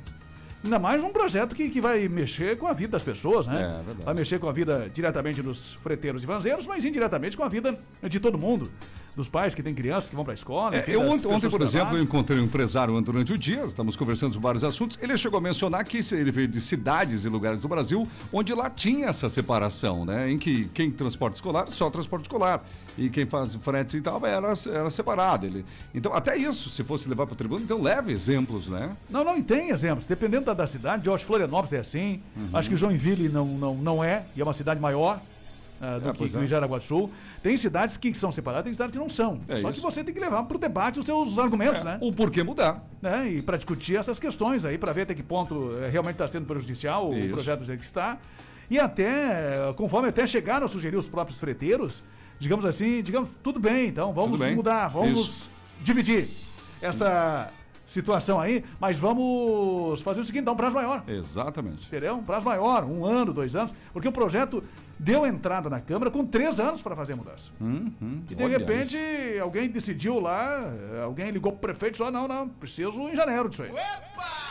Ainda mais um projeto que, que vai mexer com a vida das pessoas, né? É, verdade. Vai mexer com a vida diretamente dos freteiros e vanzeiros, mas indiretamente com a vida de todo mundo. Dos pais que têm crianças que vão para a escola. É, eu ontem, ontem, por exemplo, eu encontrei um empresário durante o dia, estamos conversando sobre vários assuntos. Ele chegou a mencionar que ele veio de cidades e lugares do Brasil onde lá tinha essa separação, né? Em que quem transporta escolar, só transporte escolar. E quem faz fretes e tal, era, era separado. Ele, então, até isso, se fosse levar para o tribunal, então leve exemplos, né? Não, não, e tem exemplos. Dependendo da, da cidade, eu acho que Florianópolis é assim. Uhum. Acho que Joinville não, não, não é, e é uma cidade maior ah, do É, que, é. Jaraguá do Sul. Tem cidades que são separadas, tem cidades que não são. É Só isso. que você tem que levar para o debate os seus argumentos, É, né? O porquê mudar. né? E para discutir essas questões aí, para ver até que ponto eh, realmente está sendo prejudicial Isso. o projeto do jeito que está. E até, eh, conforme até chegaram a sugerir os próprios freteiros, digamos assim, digamos, tudo bem, então vamos bem. mudar, vamos Isso. dividir esta situação aí, mas vamos fazer o seguinte, dar um prazo maior. Exatamente. Entendeu? Um prazo maior, um ano, dois anos, porque o projeto deu entrada na Câmara com três anos para fazer a mudança. Uhum. E de Olha repente isso. alguém decidiu lá, alguém ligou pro prefeito e falou: não, não, preciso em janeiro disso aí.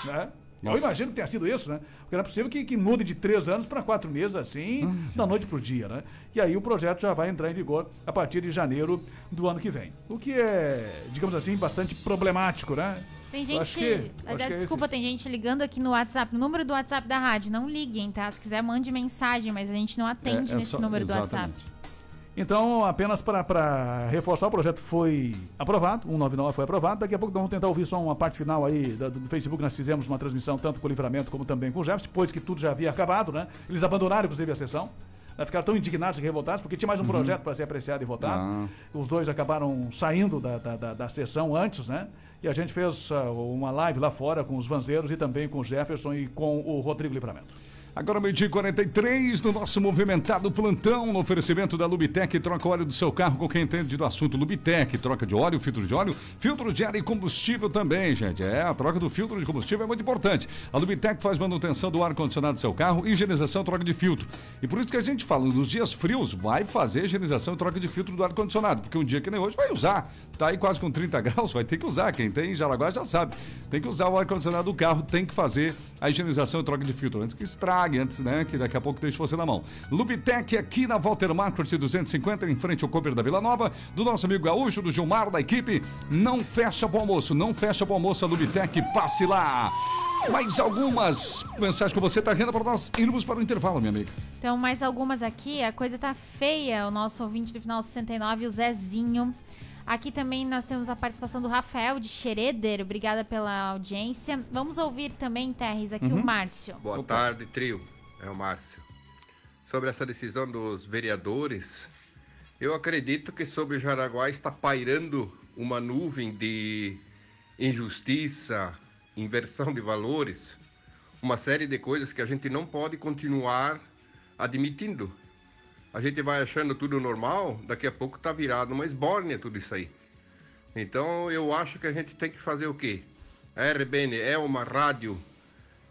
Né? Eu Nossa. imagino que tenha sido isso, né? Porque não é possível que, que mude de três anos para quatro meses assim, Hum, da noite pro dia, né? E aí o projeto já vai entrar em vigor a partir de janeiro do ano que vem. O que é, digamos assim, bastante problemático, né? Tem gente. que- é desculpa, tem gente ligando aqui no WhatsApp, no número do WhatsApp da rádio. Não liguem, tá? Se quiser, mande mensagem, mas a gente não atende É- é nesse só- número do WhatsApp. exatamente. Então, apenas para reforçar, o projeto foi aprovado, 199 foi aprovado. Daqui a pouco vamos tentar ouvir só uma parte final aí da- do Facebook. Nós fizemos uma transmissão tanto com o Livramento como também com o Jefferson, depois que tudo já havia acabado, né? Eles abandonaram, inclusive, a sessão. né? Ficaram tão indignados e revoltados, porque tinha mais um Uhum. projeto para ser apreciado e votado. Ah. Os dois acabaram saindo da, da, da- da sessão antes, né? E a gente fez ah, uma live lá fora com os vanzeiros e também com o Jefferson e com o Rodrigo Livramento. Agora, meio-dia e 43, no nosso movimentado plantão, no oferecimento da Lubitec, troca óleo do seu carro com quem entende do assunto. Lubitec, troca de óleo, filtro de óleo, filtro de ar e combustível também, gente. É, a troca do filtro de combustível é muito importante. A Lubitec faz manutenção do ar-condicionado do seu carro, higienização, troca de filtro. E por isso que a gente fala, nos dias frios, vai fazer higienização e troca de filtro do ar-condicionado, porque um dia que nem hoje vai usar. Tá aí quase com 30 <laughs> graus, vai ter que usar. Quem tem em Jaraguá já sabe. Tem que usar o ar-condicionado do carro, tem que fazer a higienização e troca de filtro antes que estrague, antes, né, que daqui a pouco deixe você na mão. Lubitec aqui na Walter Marcos 250, em frente ao Cooper da Vila Nova, do nosso amigo Gaúcho, do Gilmar, da equipe. Não fecha pro almoço, não fecha pro almoço a Lubitec, passe lá. Mais algumas mensagens que você tá renda para nós irmos para o intervalo, minha amiga. Então, mais algumas aqui. A coisa tá feia. O nosso ouvinte do final 69, o Zezinho. Aqui também nós temos a participação do Rafael de Xereder. Obrigada pela audiência. Vamos ouvir também, Terres, aqui Uhum. o Márcio. Boa tarde, trio. É o Márcio. Sobre essa decisão dos vereadores, eu acredito que sobre Jaraguá está pairando uma nuvem de injustiça, inversão de valores, uma série de coisas que a gente não pode continuar admitindo. A gente vai achando tudo normal, daqui a pouco tá virado uma esbórnia tudo isso aí. Então eu acho que a gente tem que fazer o quê? A RBN é uma rádio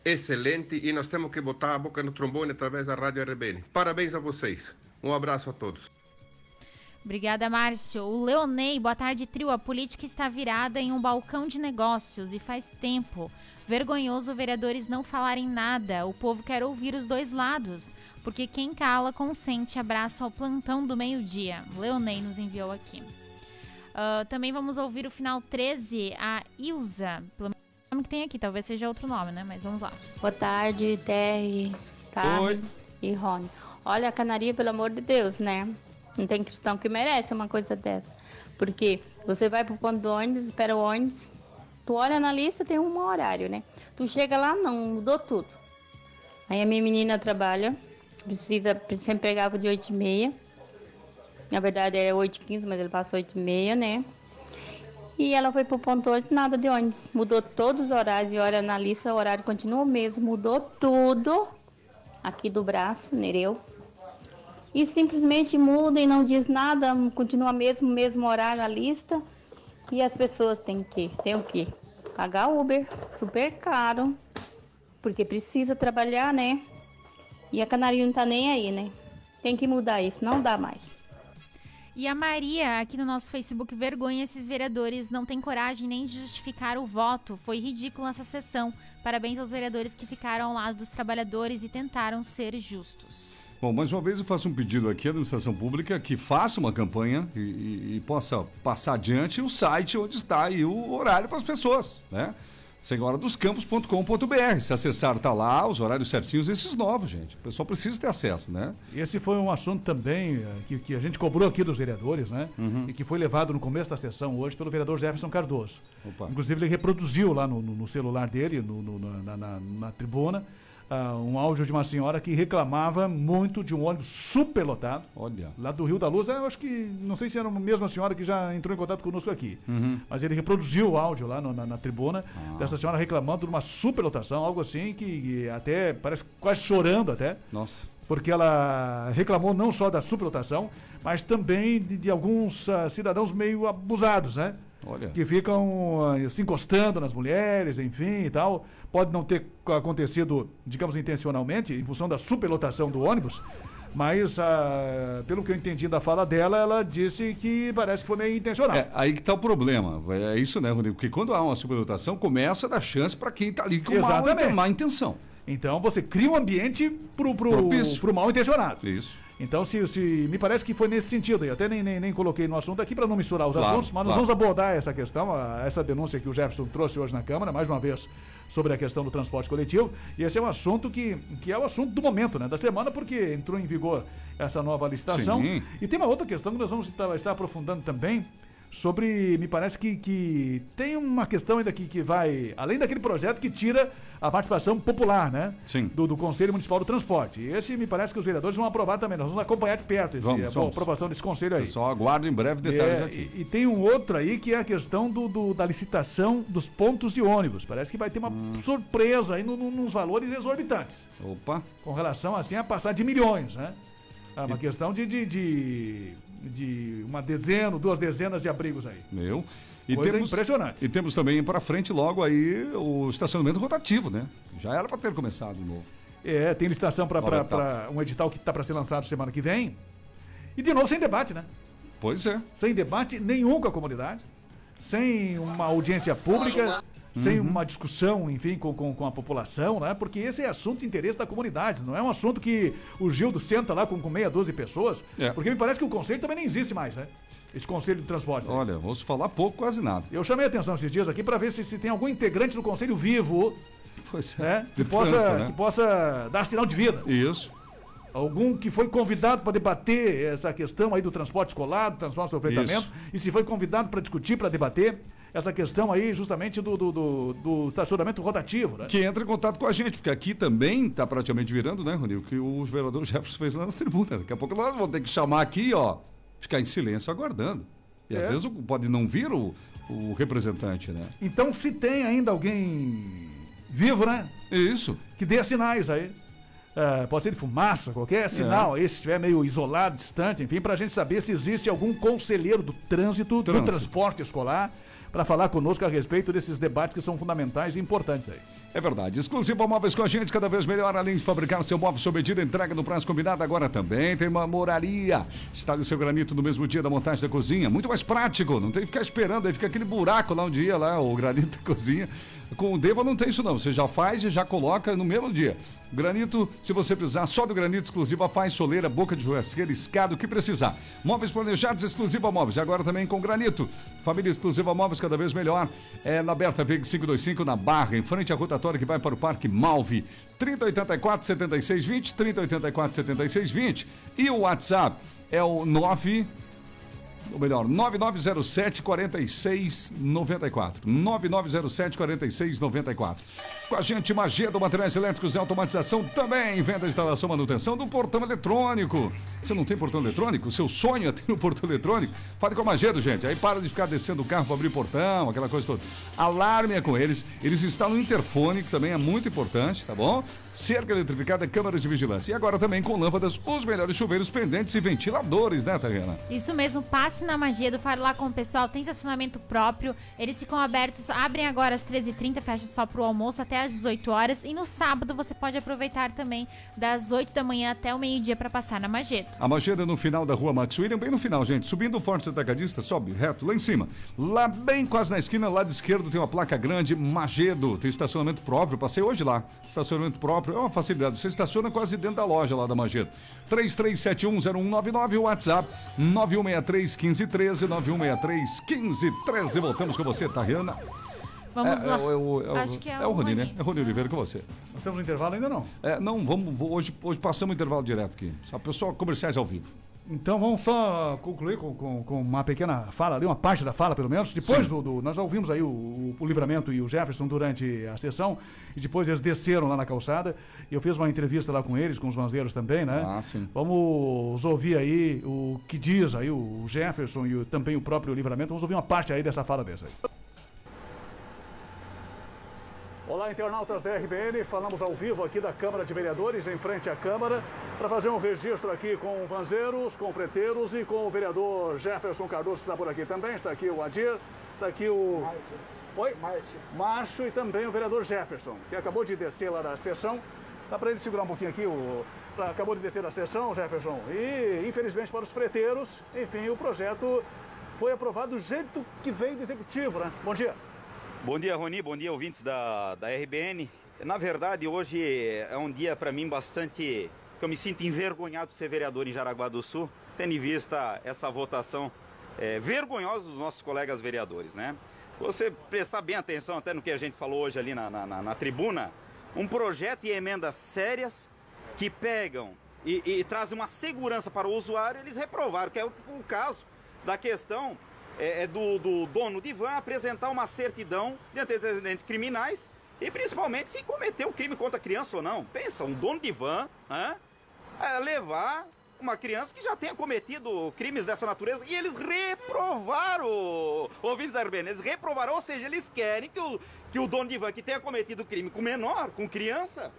excelente e nós temos que botar a boca no trombone através da rádio RBN. Parabéns a vocês. Um abraço a todos. Obrigada, Márcio. O Leonei, boa tarde, trio. A política está virada em um balcão de negócios e faz tempo. Vergonhoso vereadores não falarem nada. O povo quer ouvir os dois lados. Porque quem cala consente. Abraço ao plantão do meio-dia. Leonei nos enviou aqui. Ah, também vamos ouvir o final 13, a Ilza. Pelo menos o nome que tem aqui, talvez seja outro nome, né? Mas vamos lá. Boa tarde, Terry, Carmen e Rony. Olha, a canaria, pelo amor de Deus, né? Não tem cristão que merece uma coisa dessa. Porque você vai pro ponto do ônibus, espera o ônibus, tu olha na lista, tem um horário, né? Tu chega lá, não, mudou tudo. Aí a minha menina trabalha, precisa, sempre pegava de 8 e meia. Na verdade é 8 e 15, mas ele passa 8 e meia, né? E ela foi pro ponto 8, nada de ônibus. Mudou todos os horários e olha na lista, o horário continua o mesmo. Mudou tudo aqui do braço, Nereu. E simplesmente muda e não diz nada, continua mesmo, mesmo horário a lista. E as pessoas têm que, tem o quê? Pagar Uber, super caro, porque precisa trabalhar, né? E a canarinha não tá nem aí, né? Tem que mudar isso, não dá mais. E a Maria, aqui no nosso Facebook, vergonha esses vereadores, não tem coragem nem de justificar o voto. Foi ridícula essa sessão. Parabéns aos vereadores que ficaram ao lado dos trabalhadores e tentaram ser justos. Bom, mais uma vez eu faço um pedido aqui à administração pública que faça uma campanha e, e- e possa passar adiante o site onde está aí o horário para as pessoas, né? senhoradoscampos.com.br. Se acessar, tá lá, os horários certinhos, esses novos, gente. O pessoal precisa ter acesso, né? Esse foi um assunto também eh, que, que a gente cobrou aqui dos vereadores, né? Uhum. E que foi levado no começo da sessão hoje pelo vereador Jefferson Cardoso. Opa. Inclusive, ele reproduziu lá no, no- no celular dele, no- na, na- na tribuna, ah, um áudio de uma senhora que reclamava muito de um ônibus superlotado. Olha. Lá do Rio da Luz, eu acho que, não sei se era a mesma senhora que já entrou em contato conosco aqui. Uhum. Mas ele reproduziu o áudio lá no- na, na tribuna Ah. dessa senhora reclamando de uma superlotação, algo assim que, até parece quase chorando até. Nossa. Porque ela reclamou não só da superlotação, mas também de, de alguns ah, cidadãos meio abusados, né? Olha. Que ficam ah, se encostando nas mulheres, enfim e tal. Pode não ter acontecido, digamos, intencionalmente, em função da superlotação do ônibus, mas, ah, pelo que eu entendi da fala dela, ela disse que parece que foi meio intencional. É, aí que tá o problema. É isso, né, Rodrigo? Porque quando há uma superlotação, começa a dar chance para quem tá ali com Exatamente. má intenção. Então você cria um ambiente pro, pro, Propício. pro mal intencionado. Isso. Então, se, se me parece que foi nesse sentido. Eu até nem, nem, nem coloquei no assunto aqui para não misturar os Claro, assuntos, mas nós claro. vamos abordar essa questão, essa denúncia que o Jefferson trouxe hoje na Câmara, mais uma vez, sobre a questão do transporte coletivo. E esse é um assunto que, que é o assunto do momento, né? Da semana, porque entrou em vigor essa nova licitação. Sim. E tem uma outra questão que nós vamos estar, estar aprofundando também sobre, me parece que, que tem uma questão ainda que, que vai, além daquele projeto que tira a participação popular, né? Sim. Do, do Conselho Municipal do Transporte. E esse me parece que os vereadores vão aprovar também. Nós vamos acompanhar de perto esse, Vamos, a vamos. aprovação desse conselho aí. Pessoal, aguardo em breve detalhes É, aqui. E, e tem um outro aí que é a questão do, do- da licitação dos pontos de ônibus. Parece que vai ter uma Hum. surpresa aí no, no- nos valores exorbitantes. Opa. Com relação assim a passar de milhões, né? É uma questão de, de, de, de uma dezena, duas dezenas de abrigos aí. Meu. E Coisa temos, impressionante. E temos também para frente logo aí o estacionamento rotativo, né? Já era para ter começado de novo. É, tem licitação para etapa. um edital que está para ser lançado semana que vem. E de novo sem debate, né? Pois é. Sem debate nenhum com a comunidade, sem uma audiência pública, sem Uhum. uma discussão, enfim, com, com, com a população, né? Porque esse é assunto de interesse da comunidade, não é um assunto que o Gildo senta lá com, com meia dúzia de pessoas, É. porque me parece que o conselho também nem existe mais, né? Esse conselho de transporte. Olha, vamos falar pouco, quase nada. Eu chamei a atenção esses dias aqui para ver se, se tem algum integrante do conselho vivo, Pois né? <laughs> Que possa, trânsito, né? que possa dar sinal de vida. Isso. Algum que foi convidado para debater essa questão aí do transporte escolar, do transporte Isso. e se foi convidado para discutir, para debater essa questão aí justamente do, do, do- do estacionamento rotativo, né? Que entra em contato com a gente, porque aqui também está praticamente virando, né, Rony? O que o vereador Jefferson fez lá na tribuna. Daqui a pouco nós vamos ter que chamar aqui, ó, ficar em silêncio aguardando. E às É. vezes o- pode não vir o, o representante, né? Então, se tem ainda alguém vivo, né? Isso. Que dê sinais aí. É, pode ser de fumaça, qualquer sinal aí, se estiver meio isolado, distante, enfim, para a gente saber se existe algum conselheiro do trânsito, Trânsito. do transporte escolar, para falar conosco a respeito desses debates que são fundamentais e importantes aí. É verdade. Exclusivo Móveis com a gente, cada vez melhor. Além de fabricar seu móvel sob medida, entrega no prazo combinado. Agora também tem uma moraria. Instale o seu granito no mesmo dia da montagem da cozinha. Muito mais prático. Não tem que ficar esperando. Aí fica aquele buraco lá um dia, lá, o granito da cozinha. Com o Deva não tem isso não. Você já faz e já coloca no mesmo dia. Granito, se você precisar, só do granito exclusiva faz soleira, boca de churrasqueira, escada, o que precisar. Móveis planejados, exclusiva móveis. Agora também com granito. Família exclusiva móveis cada vez melhor. É na Berta Veg 525 na Barra, em frente à rotatória que vai para o Parque Malve. 3084 7620, 3084 7620. E o WhatsApp é o 9 ou melhor, 9907 4694. 9907 4694. Com a gente, Magedo Materiais Elétricos e Automatização também. Venda, instalação, manutenção do portão eletrônico. Você não tem portão eletrônico? Seu sonho é ter um portão eletrônico? Fale com a Magedo, gente. Aí para de ficar descendo o carro para abrir portão, aquela coisa toda. Alarme é com eles. Eles instalam interfone, que também é muito importante, tá bom? Cerca eletrificada, câmeras de vigilância. E agora também com lâmpadas, os melhores chuveiros pendentes e ventiladores, né, Tariana? Isso mesmo, passe na magia do fale lá com o pessoal, tem estacionamento próprio, eles ficam abertos, abrem agora às 13h30, fecham só pro almoço até às 18 horas e no sábado você pode aproveitar também das 8 da manhã até o meio-dia para passar na Magedo. A Magedo é no final da rua Max William, bem no final, gente. Subindo o Forte Atacadista, sobe reto lá em cima. Lá bem quase na esquina, lado esquerdo, tem uma placa grande, Magedo. Tem estacionamento próprio, passei hoje lá. Estacionamento próprio, é uma facilidade. Você estaciona quase dentro da loja lá da Magedo. 33710199, o WhatsApp 91631513, 91631513. Voltamos com você, Tariana. Vamos é, lá. É, o- é é Acho que é, é o o Rony, Rony. né? É o Rony Oliveira com você. Nós temos um intervalo ainda não. É, não, vamos, vou- hoje, hoje passamos o intervalo direto aqui. Só pessoal comerciais ao vivo. Então vamos só concluir com, com- com uma pequena fala ali, uma parte da fala pelo menos. Depois do, do- Nós já ouvimos aí o, o- o Livramento e o Jefferson durante a sessão e depois eles desceram lá na calçada. E eu fiz uma entrevista lá com eles, com os manzeiros também, né? Ah, sim. Vamos ouvir aí o que diz aí o Jefferson e o- também o próprio Livramento. Vamos ouvir uma parte aí dessa fala dessa aí. Olá, internautas da RBN. Falamos ao vivo aqui da Câmara de Vereadores, em frente à Câmara, para fazer um registro aqui com vanzeiros, com freteiros e com o vereador Jefferson Cardoso, que está por aqui também. Está aqui o Adir, está aqui o. Márcio. Oi? Márcio. Márcio e também o vereador Jefferson, que acabou de descer lá da sessão. Dá para ele segurar um pouquinho aqui, o... acabou de descer da sessão, Jefferson. E, infelizmente, para os freteiros, enfim, o projeto foi aprovado do jeito que veio do executivo, né? Bom dia. Bom dia, Roni. Bom dia, ouvintes da, da RBN. Na verdade, hoje é um dia para mim bastante. que eu me sinto envergonhado por ser vereador em Jaraguá do Sul, tendo em vista essa votação é, vergonhosa dos nossos colegas vereadores, né? Você prestar bem atenção até no que a gente falou hoje ali na, na, na- na tribuna, um projeto e emendas sérias que pegam e, e trazem uma segurança para o usuário, eles reprovaram, que é o, o caso da questão é, é do, do dono de van apresentar uma certidão de antecedentes criminais e principalmente se cometeu crime contra a criança ou não. Pensa, um dono de van né, é, levar uma criança que já tenha cometido crimes dessa natureza e eles reprovaram, ouvintes RBN, eles reprovaram, ou seja, eles querem que o, que o dono de van que tenha cometido crime com menor, com criança,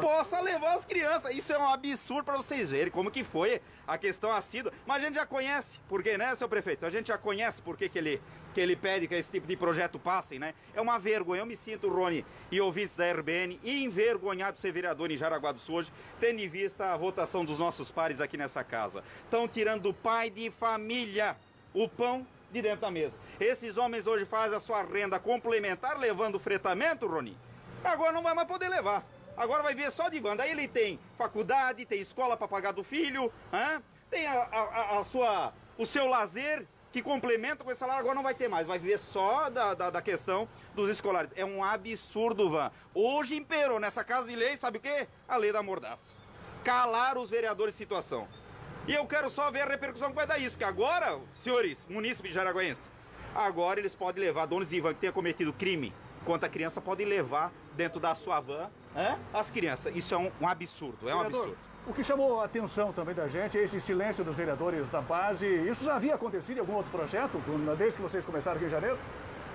possa levar as crianças. Isso é um absurdo para vocês verem como que foi a questão assídua. Mas a gente já conhece, por quê, né, seu prefeito? A gente já conhece por que, que, ele, que ele pede que esse tipo de projeto passe, né? É uma vergonha. Eu me sinto, Rony e ouvintes da RBN, envergonhado de ser vereador em Jaraguá do Sul hoje, tendo em vista a votação dos nossos pares aqui nessa casa. Estão tirando do pai de família o pão de dentro da mesa. Esses homens hoje fazem a sua renda complementar levando o fretamento, Rony. Agora não vai mais poder levar. Agora vai ver só de van. Daí ele tem faculdade, tem escola para pagar do filho, hã? tem a, a, a, sua, o seu lazer que complementa com esse salário, agora não vai ter mais. Vai viver só da, da, da questão dos escolares. É um absurdo, Van. Hoje imperou nessa casa de lei, sabe o quê? A lei da mordaça. Calar os vereadores de situação. E eu quero só ver a repercussão que vai dar isso. Que agora, senhores munícipes de Jaraguense, agora eles podem levar donos de van que tenha cometido crime contra a criança, podem levar dentro da sua van as crianças. Isso é um, um absurdo, é um Vereador, absurdo. O que chamou a atenção também da gente é esse silêncio dos vereadores da base. Isso já havia acontecido em algum outro projeto, desde que vocês começaram aqui em janeiro?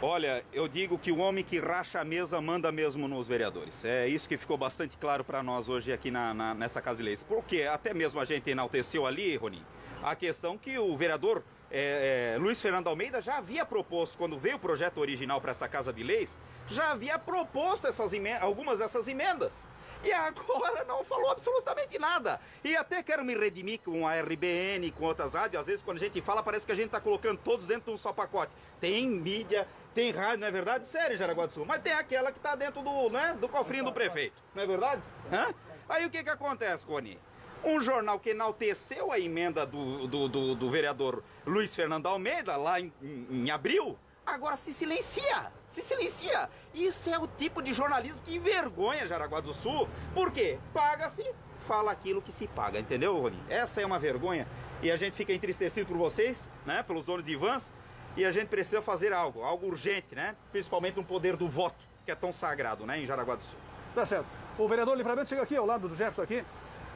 Olha, eu digo que o homem que racha a mesa manda mesmo nos vereadores. É isso que ficou bastante claro para nós hoje aqui na, na, nessa Casa de Leis. Porque até mesmo a gente enalteceu ali, Rony, a questão que o vereador é, é, Luiz Fernando Almeida já havia proposto, quando veio o projeto original para essa Casa de Leis, já havia proposto essas algumas dessas emendas. E agora não falou absolutamente nada. E até quero me redimir com a RBN, com outras rádios. Às vezes, quando a gente fala, parece que a gente está colocando todos dentro de um só pacote. Tem mídia, tem rádio, não é verdade? Sério, Jaraguá do Sul. Mas tem aquela que está dentro do, né, do cofrinho do prefeito. Não é verdade? Hã? Aí o que, que acontece, Coni? Um jornal que enalteceu a emenda do, do, do, do vereador Luiz Fernando Almeida, lá em, em, em abril, agora se silencia. Se silencia. Isso é o tipo de jornalismo que envergonha Jaraguá do Sul. Por quê? Paga-se, fala aquilo que se paga, entendeu, Rony? Essa é uma vergonha. E a gente fica entristecido por vocês, né? Pelos donos de vans. E a gente precisa fazer algo, algo urgente, né? Principalmente no poder do voto, que é tão sagrado, né? Em Jaraguá do Sul. Tá certo. O vereador Livramento chega aqui ao lado do Jefferson aqui.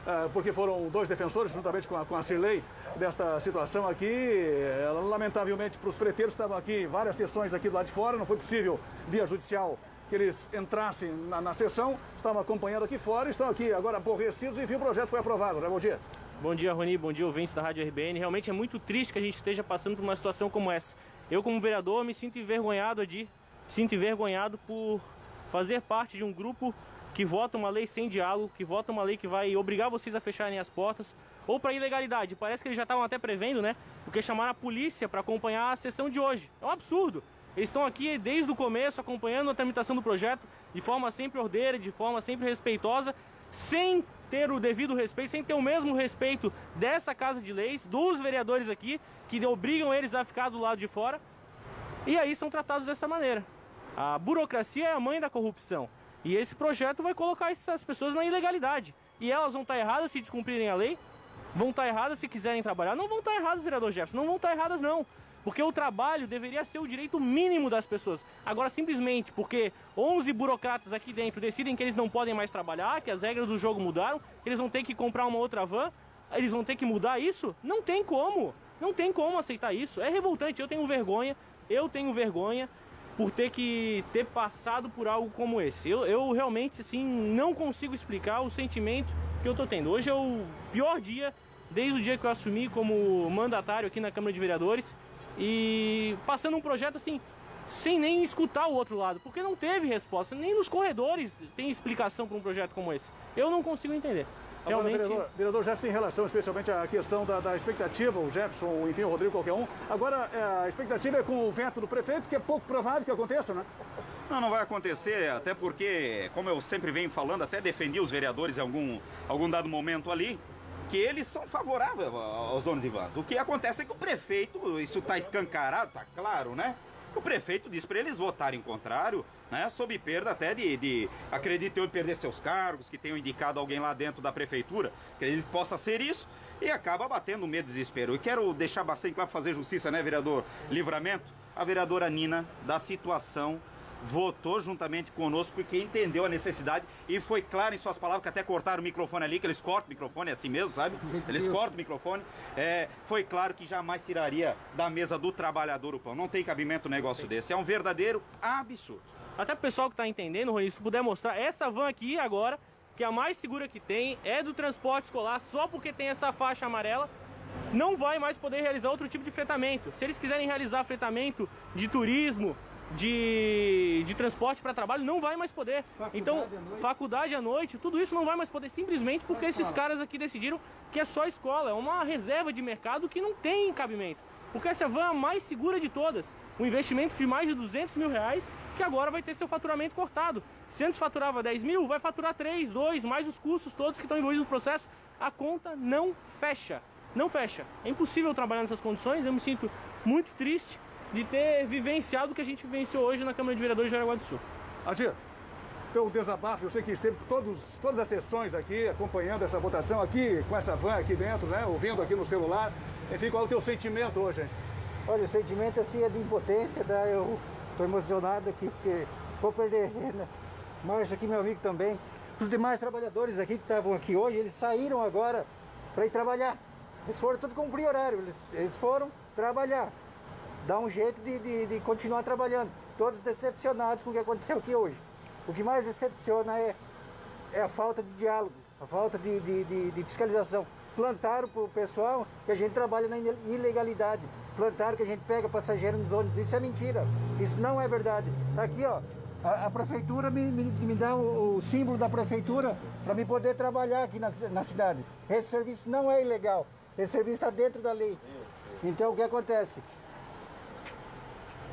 Ah, porque foram dois defensores, juntamente com a, com a Cirlei, desta situação aqui. Lamentavelmente, para os freteiros estavam aqui, várias sessões aqui do lado de fora, não foi possível, via judicial, que eles entrassem na, na sessão, estavam acompanhando aqui fora, estão aqui agora aborrecidos, enfim, o projeto foi aprovado, né? Bom dia. Bom dia, Rony. Bom dia, ouvintes da Rádio RBN. Realmente é muito triste que a gente esteja passando por uma situação como essa. Eu, como vereador, me sinto envergonhado de, sinto envergonhado por fazer parte de um grupo que vota uma lei sem diálogo, que vota uma lei que vai obrigar vocês a fecharem as portas, ou para ilegalidade. Parece que eles já estavam até prevendo, né? Porque chamaram a polícia para acompanhar a sessão de hoje. É um absurdo. Eles estão aqui desde o começo acompanhando a tramitação do projeto de forma sempre ordeira, de forma sempre respeitosa, sem ter o devido respeito, sem ter o mesmo respeito dessa Casa de Leis, dos vereadores aqui, que obrigam eles a ficar do lado de fora. E aí são tratados dessa maneira. A burocracia é a mãe da corrupção. E esse projeto vai colocar essas pessoas na ilegalidade. E elas vão estar erradas se descumprirem a lei, vão estar erradas se quiserem trabalhar. Não vão estar erradas, vereador Jefferson, não vão estar erradas não. Porque o trabalho deveria ser o direito mínimo das pessoas. Agora, simplesmente porque 11 burocratas aqui dentro decidem que eles não podem mais trabalhar, que as regras do jogo mudaram, eles vão ter que comprar uma outra van, eles vão ter que mudar isso? Não tem como. Não tem como aceitar isso. É revoltante. Eu tenho vergonha. Eu tenho vergonha por ter que ter passado por algo como esse. Eu, eu realmente assim não consigo explicar o sentimento que eu tô tendo. Hoje é o pior dia desde o dia que eu assumi como mandatário aqui na Câmara de Vereadores e passando um projeto assim sem nem escutar o outro lado, porque não teve resposta, nem nos corredores tem explicação para um projeto como esse. Eu não consigo entender. Agora, Realmente... vereador, vereador Jefferson, em relação especialmente à questão da, da expectativa, o Jefferson, enfim, o Rodrigo, qualquer um, agora é, a expectativa é com o veto do prefeito, que é pouco provável que aconteça, né? Não, não vai acontecer, até porque, como eu sempre venho falando, até defendi os vereadores em algum, algum dado momento ali, que eles são favoráveis aos donos de vans. O que acontece é que o prefeito, isso está escancarado, tá claro, né? Que o prefeito disse para eles votarem contrário, né, sob perda até de, de acredito eu, perder seus cargos, que tenham indicado alguém lá dentro da prefeitura, que ele possa ser isso. e acaba batendo medo e desespero. E quero deixar bastante claro fazer justiça, né, vereador Livramento? A vereadora Nina, da situação, votou juntamente conosco porque entendeu a necessidade e foi claro em suas palavras, que até cortaram o microfone ali, que eles cortam o microfone, é assim mesmo, sabe? Eles cortam o microfone. É, foi claro que jamais tiraria da mesa do trabalhador o pão. Não tem cabimento um negócio desse. É um verdadeiro absurdo. Até pro pessoal que tá entendendo, Rony, se puder mostrar, essa van aqui agora, que é a mais segura que tem, é do transporte escolar, só porque tem essa faixa amarela, não vai mais poder realizar outro tipo de fretamento. Se eles quiserem realizar fretamento de turismo, de, de transporte para trabalho, não vai mais poder. então, faculdade à noite, tudo isso não vai mais poder, simplesmente porque esses caras aqui decidiram que é só escola, é uma reserva de mercado que não tem cabimento. Porque essa van é a mais segura de todas. Um investimento de mais de 200 mil reais que agora vai ter seu faturamento cortado. Se antes faturava 10 mil, vai faturar 3, 2, mais os custos todos que estão envolvidos no processo. A conta não fecha. Não fecha. É impossível trabalhar nessas condições. Eu me sinto muito triste de ter vivenciado o que a gente vivenciou hoje na Câmara de Vereadores de Jaraguá do Sul. Adir, pelo desabafo, eu sei que esteve todos, todas as sessões aqui, acompanhando essa votação aqui, com essa van aqui dentro, né? Ouvindo aqui no celular. Enfim, qual é o teu sentimento hoje, hein? Olha, o sentimento assim é de impotência, tá? Eu tô emocionado aqui porque vou perder <laughs> né? Márcio aqui, meu amigo também. Os demais trabalhadores aqui que estavam aqui hoje, eles saíram agora para ir trabalhar. Eles foram tudo cumprir horário, eles, eles foram trabalhar. Dar um jeito de, de, de continuar trabalhando. Todos decepcionados com o que aconteceu aqui hoje. O que mais decepciona é, é a falta de diálogo, a falta de, de, de, de fiscalização. Plantaram para o pessoal que a gente trabalha na ilegalidade. Plantaram que a gente pega passageiro nos ônibus. Isso é mentira. Isso não é verdade. Tá aqui, ó. A, a prefeitura me, me, me dá o, o símbolo da prefeitura para me poder trabalhar aqui na, na cidade. Esse serviço não é ilegal. Esse serviço está dentro da lei. Então o que acontece?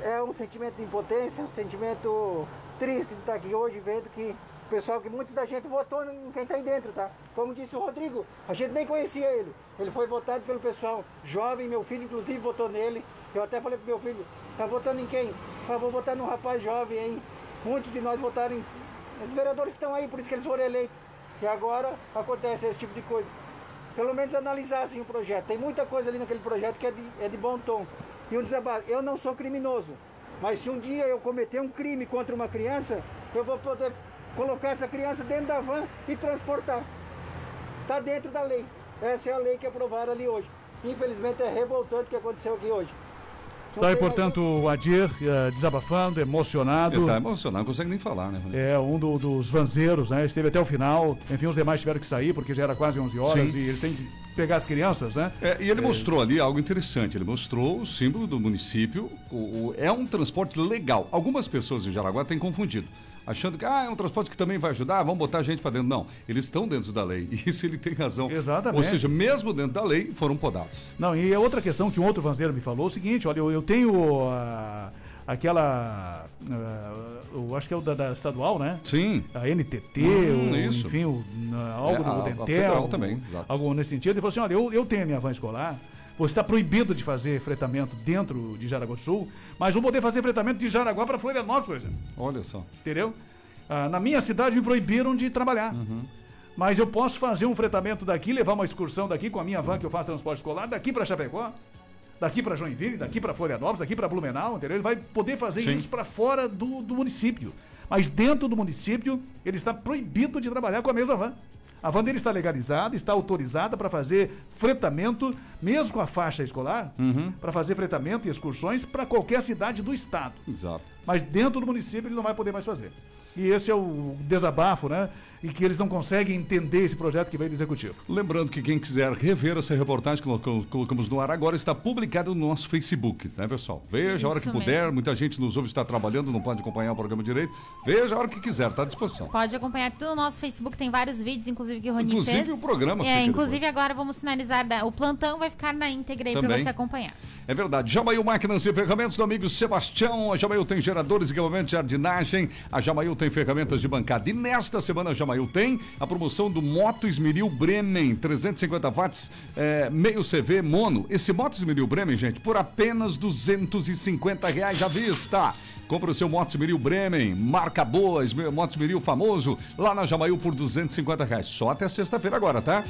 É um sentimento de impotência, um sentimento triste de estar aqui hoje vendo que pessoal, que muita da gente votou em quem está aí dentro, tá? Como disse o Rodrigo, a gente nem conhecia ele. Ele foi votado pelo pessoal jovem, meu filho inclusive votou nele. Eu até falei pro meu filho, tá votando em quem? Eu vou votar num rapaz jovem, hein? Muitos de nós votaram em. Os vereadores estão aí, por isso que eles foram eleitos. E agora acontece esse tipo de coisa. Pelo menos analisassem o projeto. Tem muita coisa ali naquele projeto que é de, é de bom tom. E um desabafo. Eu não sou criminoso. Mas se um dia eu cometer um crime contra uma criança, eu vou poder colocar essa criança dentro da van e transportar. Está dentro da lei. Essa é a lei que aprovaram ali hoje. Infelizmente é revoltante o que aconteceu aqui hoje. Está aí, portanto, o Adir eh, desabafando, emocionado. Ele tá emocionado, não consegue nem falar, né? É, um do- dos vanzeiros, né? Esteve até o final. Enfim, os demais tiveram que sair porque já era quase 11 horas Sim. e eles têm que pegar as crianças, né? É, e ele mostrou ali algo interessante. Ele mostrou o símbolo do município. O, o- é um transporte legal. Algumas pessoas em Jaraguá têm confundido. Achando que ah, é um transporte que também vai ajudar, vamos botar a gente para dentro. Não, eles estão dentro da lei. E <laughs> isso ele tem razão. Exatamente. Ou seja, mesmo dentro da lei, foram podados. Não, e a outra questão que um outro vanzeiro me falou é o seguinte, olha, eu, eu tenho ah, aquela, ah, eu acho que é o da, da estadual, né? Sim. A NTT, Hum, isso. enfim, o, na- algo É, a- do a Dentel, federal o- também, exato. algo nesse sentido. Ele falou assim, olha, eu, eu tenho a minha van escolar, você está proibido de fazer fretamento dentro de Jaraguá do Sul, mas vou poder fazer fretamento de Jaraguá para Florianópolis, por exemplo. Olha só. Entendeu? Ah, na minha cidade me proibiram de trabalhar. Mas eu posso fazer um fretamento daqui, levar uma excursão daqui com a minha van que eu faço transporte escolar, daqui para Chapecó, daqui para Joinville, daqui para Florianópolis, daqui para Blumenau, entendeu? Ele vai poder fazer Sim. isso para fora do, do município. Mas dentro do município, ele está proibido de trabalhar com a mesma van. A van dele está legalizada, está autorizada para fazer fretamento, mesmo com a faixa escolar, para fazer fretamento e excursões para qualquer cidade do estado. Exato. Mas dentro do município ele não vai poder mais fazer. E esse é o desabafo, né? E que eles não conseguem entender esse projeto que veio do executivo. Lembrando que quem quiser rever essa reportagem que colocamos, colocamos no ar agora está publicada no nosso Facebook, né, pessoal? Veja a hora Isso que puder. mesmo. Muita gente nos ouve, está trabalhando, não pode acompanhar o programa direito. Veja a hora que quiser, está à disposição. Pode acompanhar tudo no nosso Facebook, tem vários vídeos, inclusive que o Rony Inclusive fez. o programa É, inclusive agora vamos finalizar, da- o plantão vai ficar na íntegra aí pra Também. você acompanhar. É verdade. Jamail Máquinas e Ferramentas do amigo Sebastião. A Jamail tem geradores e equipamentos de jardinagem. A Jamail tem ferramentas de bancada. E nesta semana a Jamail tem a promoção do Moto Esmeril Bremen. 350 watts, é, meio CV mono. Esse Moto Esmeril Bremen, gente, por apenas 250 reais à vista. Compra o seu Motos Miril Bremen, marca boa, esme- Motos Miril famoso, lá na Jamaiu por 250 reais. Só até sexta-feira agora, tá?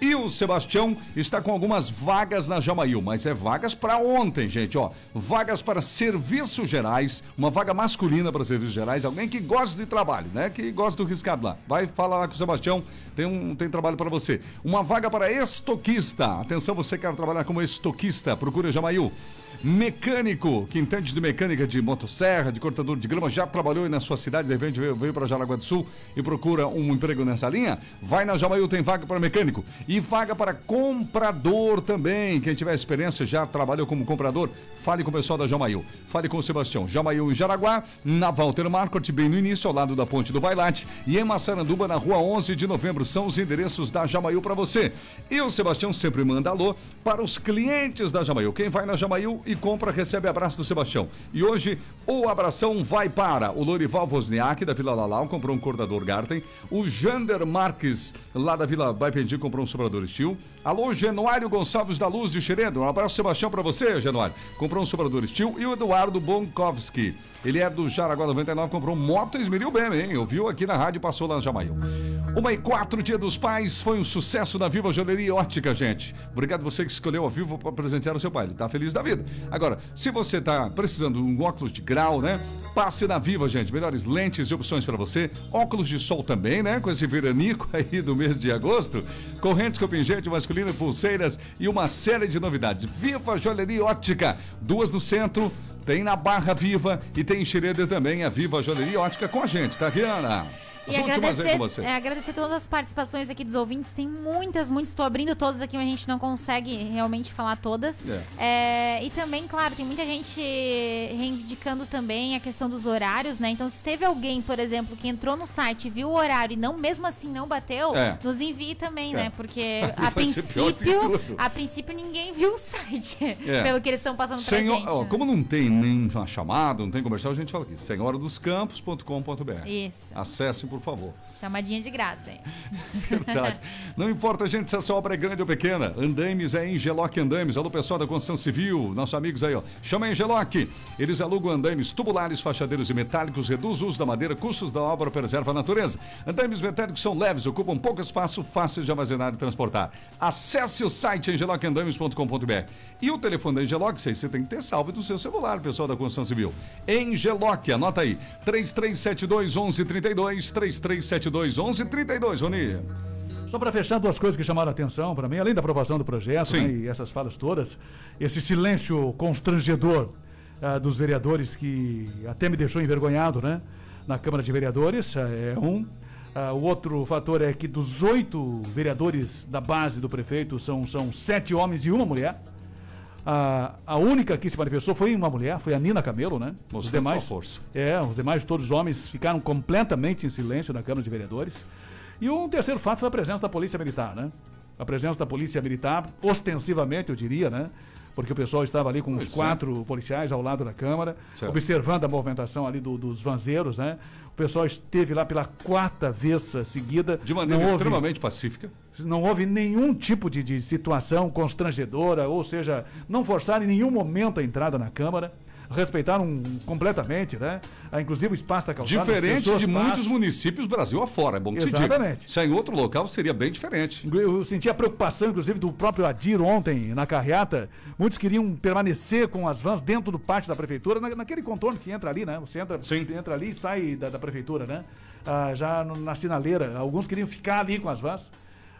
E o Sebastião está com algumas vagas na Jamaiu, mas é vagas para ontem, gente, ó. Vagas para serviços gerais, uma vaga masculina para serviços gerais, alguém que gosta de trabalho, né? Que gosta do riscado lá. Vai falar lá com o Sebastião, tem um tem trabalho para você. Uma vaga para estoquista. Atenção, você quer trabalhar como estoquista, procura Jamaiu. Mecânico, que entende de mecânica de motosserra, de cortador de grama, já trabalhou na sua cidade, de repente veio, veio para Jaraguá do Sul e procura um emprego nessa linha? Vai na Jamaiu, tem vaga para mecânico. E vaga para comprador também. Quem tiver experiência, já trabalhou como comprador, fale com o pessoal da Jamaiu. Fale com o Sebastião. Jamaiu em Jaraguá, na Walter Marcot, bem no início, ao lado da ponte do Bailate. E em Massaranduba, na rua 11 de novembro, são os endereços da Jamaiu para você. E o Sebastião sempre manda alô para os clientes da Jamaiu. Quem vai na Jamaiu e compra, recebe abraço do Sebastião. E hoje, o abração vai para o Lorival Wozniak, da Vila Lalau, comprou um cortador Garten. O Jander Marques, lá da Vila Baipendi, comprou um sobrador Steel. Alô, Genuário Gonçalves da Luz de Xeredo. Um abraço, Sebastião, para você, Genuário. Comprou um sobrador Steel. E o Eduardo Bonkowski. Ele é do Jaraguá 99, comprou moto esmeril bem, hein? Ouviu aqui na rádio, passou lá no Jamaiu. Uma e quatro, Dia dos Pais, foi um sucesso na Viva Joalheria Ótica, gente. Obrigado você que escolheu a Vivo para presentear o seu pai. Ele tá feliz da vida. Agora, se você tá precisando de um óculos de grau, né? Passe na Viva, gente. Melhores lentes e opções para você. Óculos de sol também, né? Com esse veranico <laughs> aí do mês de agosto. Correntes com pingente masculino, pulseiras e uma série de novidades. Viva Joalheria Ótica. Duas no centro, tem na Barra Viva e tem em Xereda também a Viva Joalheria Ótica com a gente, tá, Rihanna? As E agradecer, com você. é, agradecer todas as participações aqui dos ouvintes. Tem muitas, muitas. Estou abrindo todas aqui, mas a gente não consegue realmente falar todas. É, e também, claro, tem muita gente reivindicando também a questão dos horários, né? Então, se teve alguém, por exemplo, que entrou no site, viu o horário e não, mesmo assim não bateu, É. nos envie também, É. né? Porque <laughs> a princípio, a princípio ninguém viu o site, É. pelo que eles estão passando pra Senhor, gente. ó, né? como não tem nenhuma chamada, não tem comercial, a gente fala aqui. senhoradoscampos.com.br. Isso. Acessem, por favor. Chamadinha de graça, hein? <laughs> Verdade. Não importa, gente, se a sua obra é grande ou pequena. Andames é Engeloc Andames. Alô, pessoal da construção civil, nossos amigos aí, ó. Chama Engeloc. Eles alugam andames tubulares, fachadeiros e metálicos, reduz o uso da madeira, custos da obra, preserva a natureza. Andames metálicos são leves, ocupam pouco espaço, fáceis de armazenar e transportar. Acesse o site engelocandames.com.br. E o telefone da Engeloc, sei, você tem que ter salve do seu celular, pessoal da construção civil. Engeloc, anota aí. 3372 1132, 3372 1132, Rony. Só para fechar duas coisas que chamaram a atenção para mim, além da aprovação do projeto né, e essas falas todas, esse silêncio constrangedor ah, dos vereadores que até me deixou envergonhado, né? Na Câmara de Vereadores, ah, é um. Ah, o outro fator é que dos oito vereadores da base do prefeito são, são sete homens e uma mulher. A, a única que se manifestou foi uma mulher, foi a Nina Camelo, né? Os demais, sua força. É, os demais, todos os homens, ficaram completamente em silêncio na Câmara de Vereadores. E um terceiro fato foi a presença da Polícia Militar, né? A presença da Polícia Militar, ostensivamente, eu diria, né? Porque o pessoal estava ali com os Pois é. quatro policiais ao lado da Câmara, Certo. observando a movimentação ali do- dos vanzeiros, né? O pessoal esteve lá pela quarta vez seguida. De maneira houve- extremamente pacífica. não houve nenhum tipo de, de situação constrangedora, ou seja, não forçaram em nenhum momento a entrada na Câmara, respeitaram completamente, né? Ah, Inclusive o espaço da calçada. Diferente de muitos passam. municípios Brasil afora, é bom que se diga. Exatamente. Se é em outro local, seria bem diferente. Eu senti a preocupação, inclusive, do próprio Adir ontem na carreata. Muitos queriam permanecer com as vans dentro do pátio da prefeitura, na- naquele contorno que entra ali, né? Você entra, entra ali e sai da, da prefeitura, né? Ah, já na sinaleira. Alguns queriam ficar ali com as vans.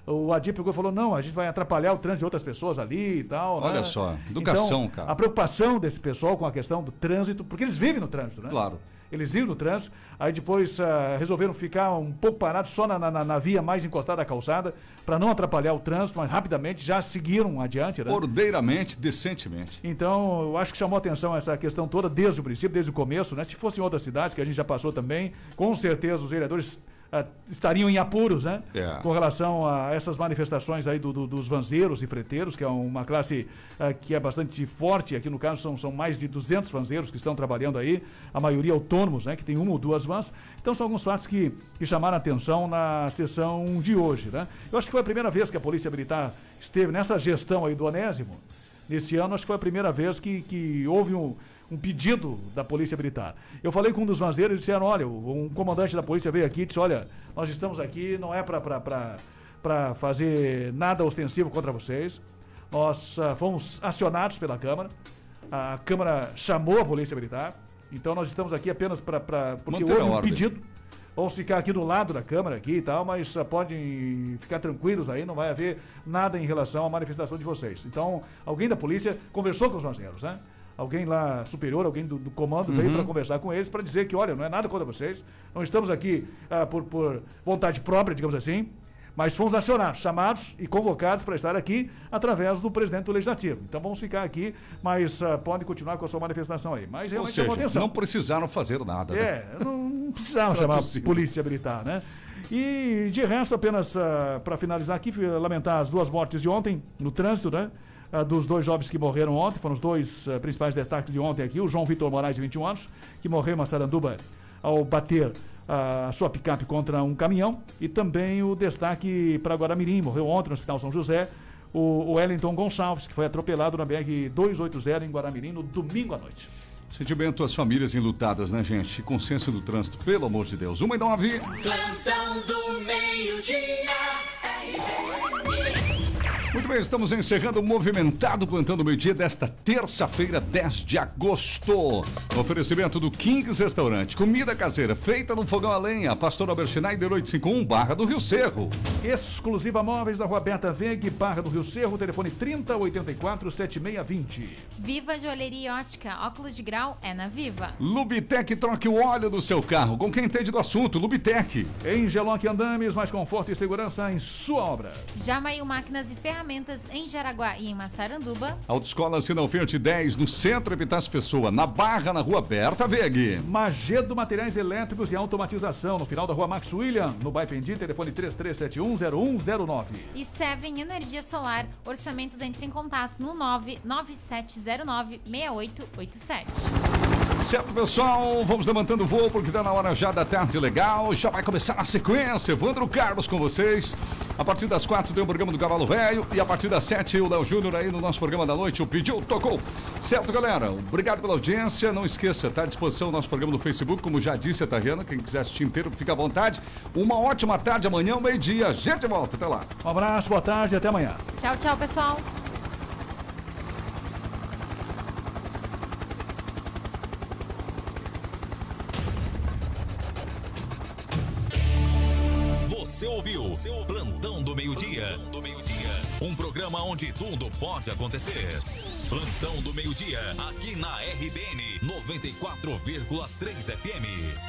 O e falou: não, a gente vai atrapalhar o trânsito de outras pessoas ali e tal. Olha né? só, educação, Então, cara. A preocupação desse pessoal com a questão do trânsito, porque eles vivem no trânsito, né? Claro. Eles vivem no trânsito, aí depois ah, resolveram ficar um pouco parados só na, na- na via mais encostada à calçada, para não atrapalhar o trânsito, mas rapidamente já seguiram adiante, né? Ordeiramente, decentemente. Então, eu acho que chamou atenção essa questão toda desde o princípio, desde o começo, né? Se fosse em outras cidades, que a gente já passou também, com certeza os vereadores estariam em apuros, né? É. Com relação a essas manifestações aí do- do- dos vanzeiros e freteiros, que é uma classe ah, que é bastante forte, aqui no caso são, são mais de 200 vanzeiros que estão trabalhando aí, a maioria autônomos, né? Que tem uma ou duas vans. Então, são alguns fatos que, que chamaram atenção na sessão de hoje, né? Eu acho que foi a primeira vez que a Polícia Militar esteve nessa gestão aí do Onésimo, Nesse ano, acho que foi a primeira vez que, que houve um, um pedido da Polícia Militar. Eu falei com um dos vanzeiros e disseram, olha, um comandante da polícia veio aqui e disse, olha, nós estamos aqui, não é para fazer nada ostensivo contra vocês. Nós uh, fomos acionados pela Câmara, a Câmara chamou a Polícia Militar, então nós estamos aqui apenas para... Porque Manter houve um pedido Vamos ficar aqui do lado da Câmara aqui e tal, mas uh, podem ficar tranquilos aí, não vai haver nada em relação à manifestação de vocês. Então, alguém da polícia conversou com os vanzeiros, né? Alguém lá superior, alguém do, do comando veio Uhum. para conversar com eles para dizer que, olha, não é nada contra vocês, não estamos aqui ah, por, por vontade própria, digamos assim, mas fomos acionados, chamados e convocados para estar aqui através do presidente do Legislativo. Então vamos ficar aqui, mas ah, podem continuar com a sua manifestação aí. Mas Ou realmente seja, chamou atenção. não precisaram fazer nada. né? É, não precisava chamar a polícia militar, né? E de resto, apenas para finalizar aqui, lamentar as duas mortes de ontem no trânsito, né? Ah, dos dois jovens que morreram ontem, foram os dois ah, principais destaques de ontem aqui. O João Vitor Moraes, de 21 anos, que morreu em Massaranduba ao bater ah, a sua picape contra um caminhão. E também o destaque para Guaramirim, morreu ontem no Hospital São José, o, o Wellington Gonçalves, que foi atropelado na BR 280 em Guaramirim no domingo à noite. Sentimento às famílias enlutadas, né, gente? Consciência do trânsito, pelo amor de Deus. Uma e nove. Plantão do meio-dia. Muito bem, estamos encerrando o movimentado plantão do meio-dia desta terça-feira, 10 de agosto. Oferecimento do Kings Restaurante, comida caseira feita no fogão a lenha, Pastor Albert Schneider 851, Barra do Rio Cerro. Exclusiva Móveis da Rua Berta Veg, Barra do Rio Cerro, telefone 3084 7620. Viva Joalheria e Ótica, óculos de grau é na Viva. Lubitec troque o óleo do seu carro, com quem entende do assunto, Lubitec. Em Geloc Andames, mais conforto e segurança em sua obra. Jamail Máquinas e Ferramentas em Jaraguá e em Massaranduba. Autoescola Sinalferte 10, no centro Epitácio Pessoa, na Barra, na Rua Berta Veg. Magedo Materiais Elétricos e Automatização, no final da Rua Max William, no Baipendi, telefone 33710109. E Seven Energia Solar, orçamentos entre em contato no 997096887. Certo, pessoal, vamos levantando o voo porque está na hora já da tarde legal. Já vai começar a sequência. Evandro Carlos com vocês. A partir das quatro tem o programa do Cavalo Velho. E a partir das sete, o Léo Júnior aí no nosso programa da noite. O Pediu, tocou. Certo, galera? Obrigado pela audiência. Não esqueça, está à disposição o nosso programa no Facebook. Como já disse a Tariana, quem quiser assistir inteiro, fica à vontade. Uma ótima tarde amanhã, meio-dia. A gente volta. Até lá. Um abraço, boa tarde e até amanhã. Tchau, tchau, pessoal. Você ouviu Plantão do Meio-Dia. Um programa onde tudo pode acontecer. Plantão do Meio-Dia, aqui na RBN 94,3 FM.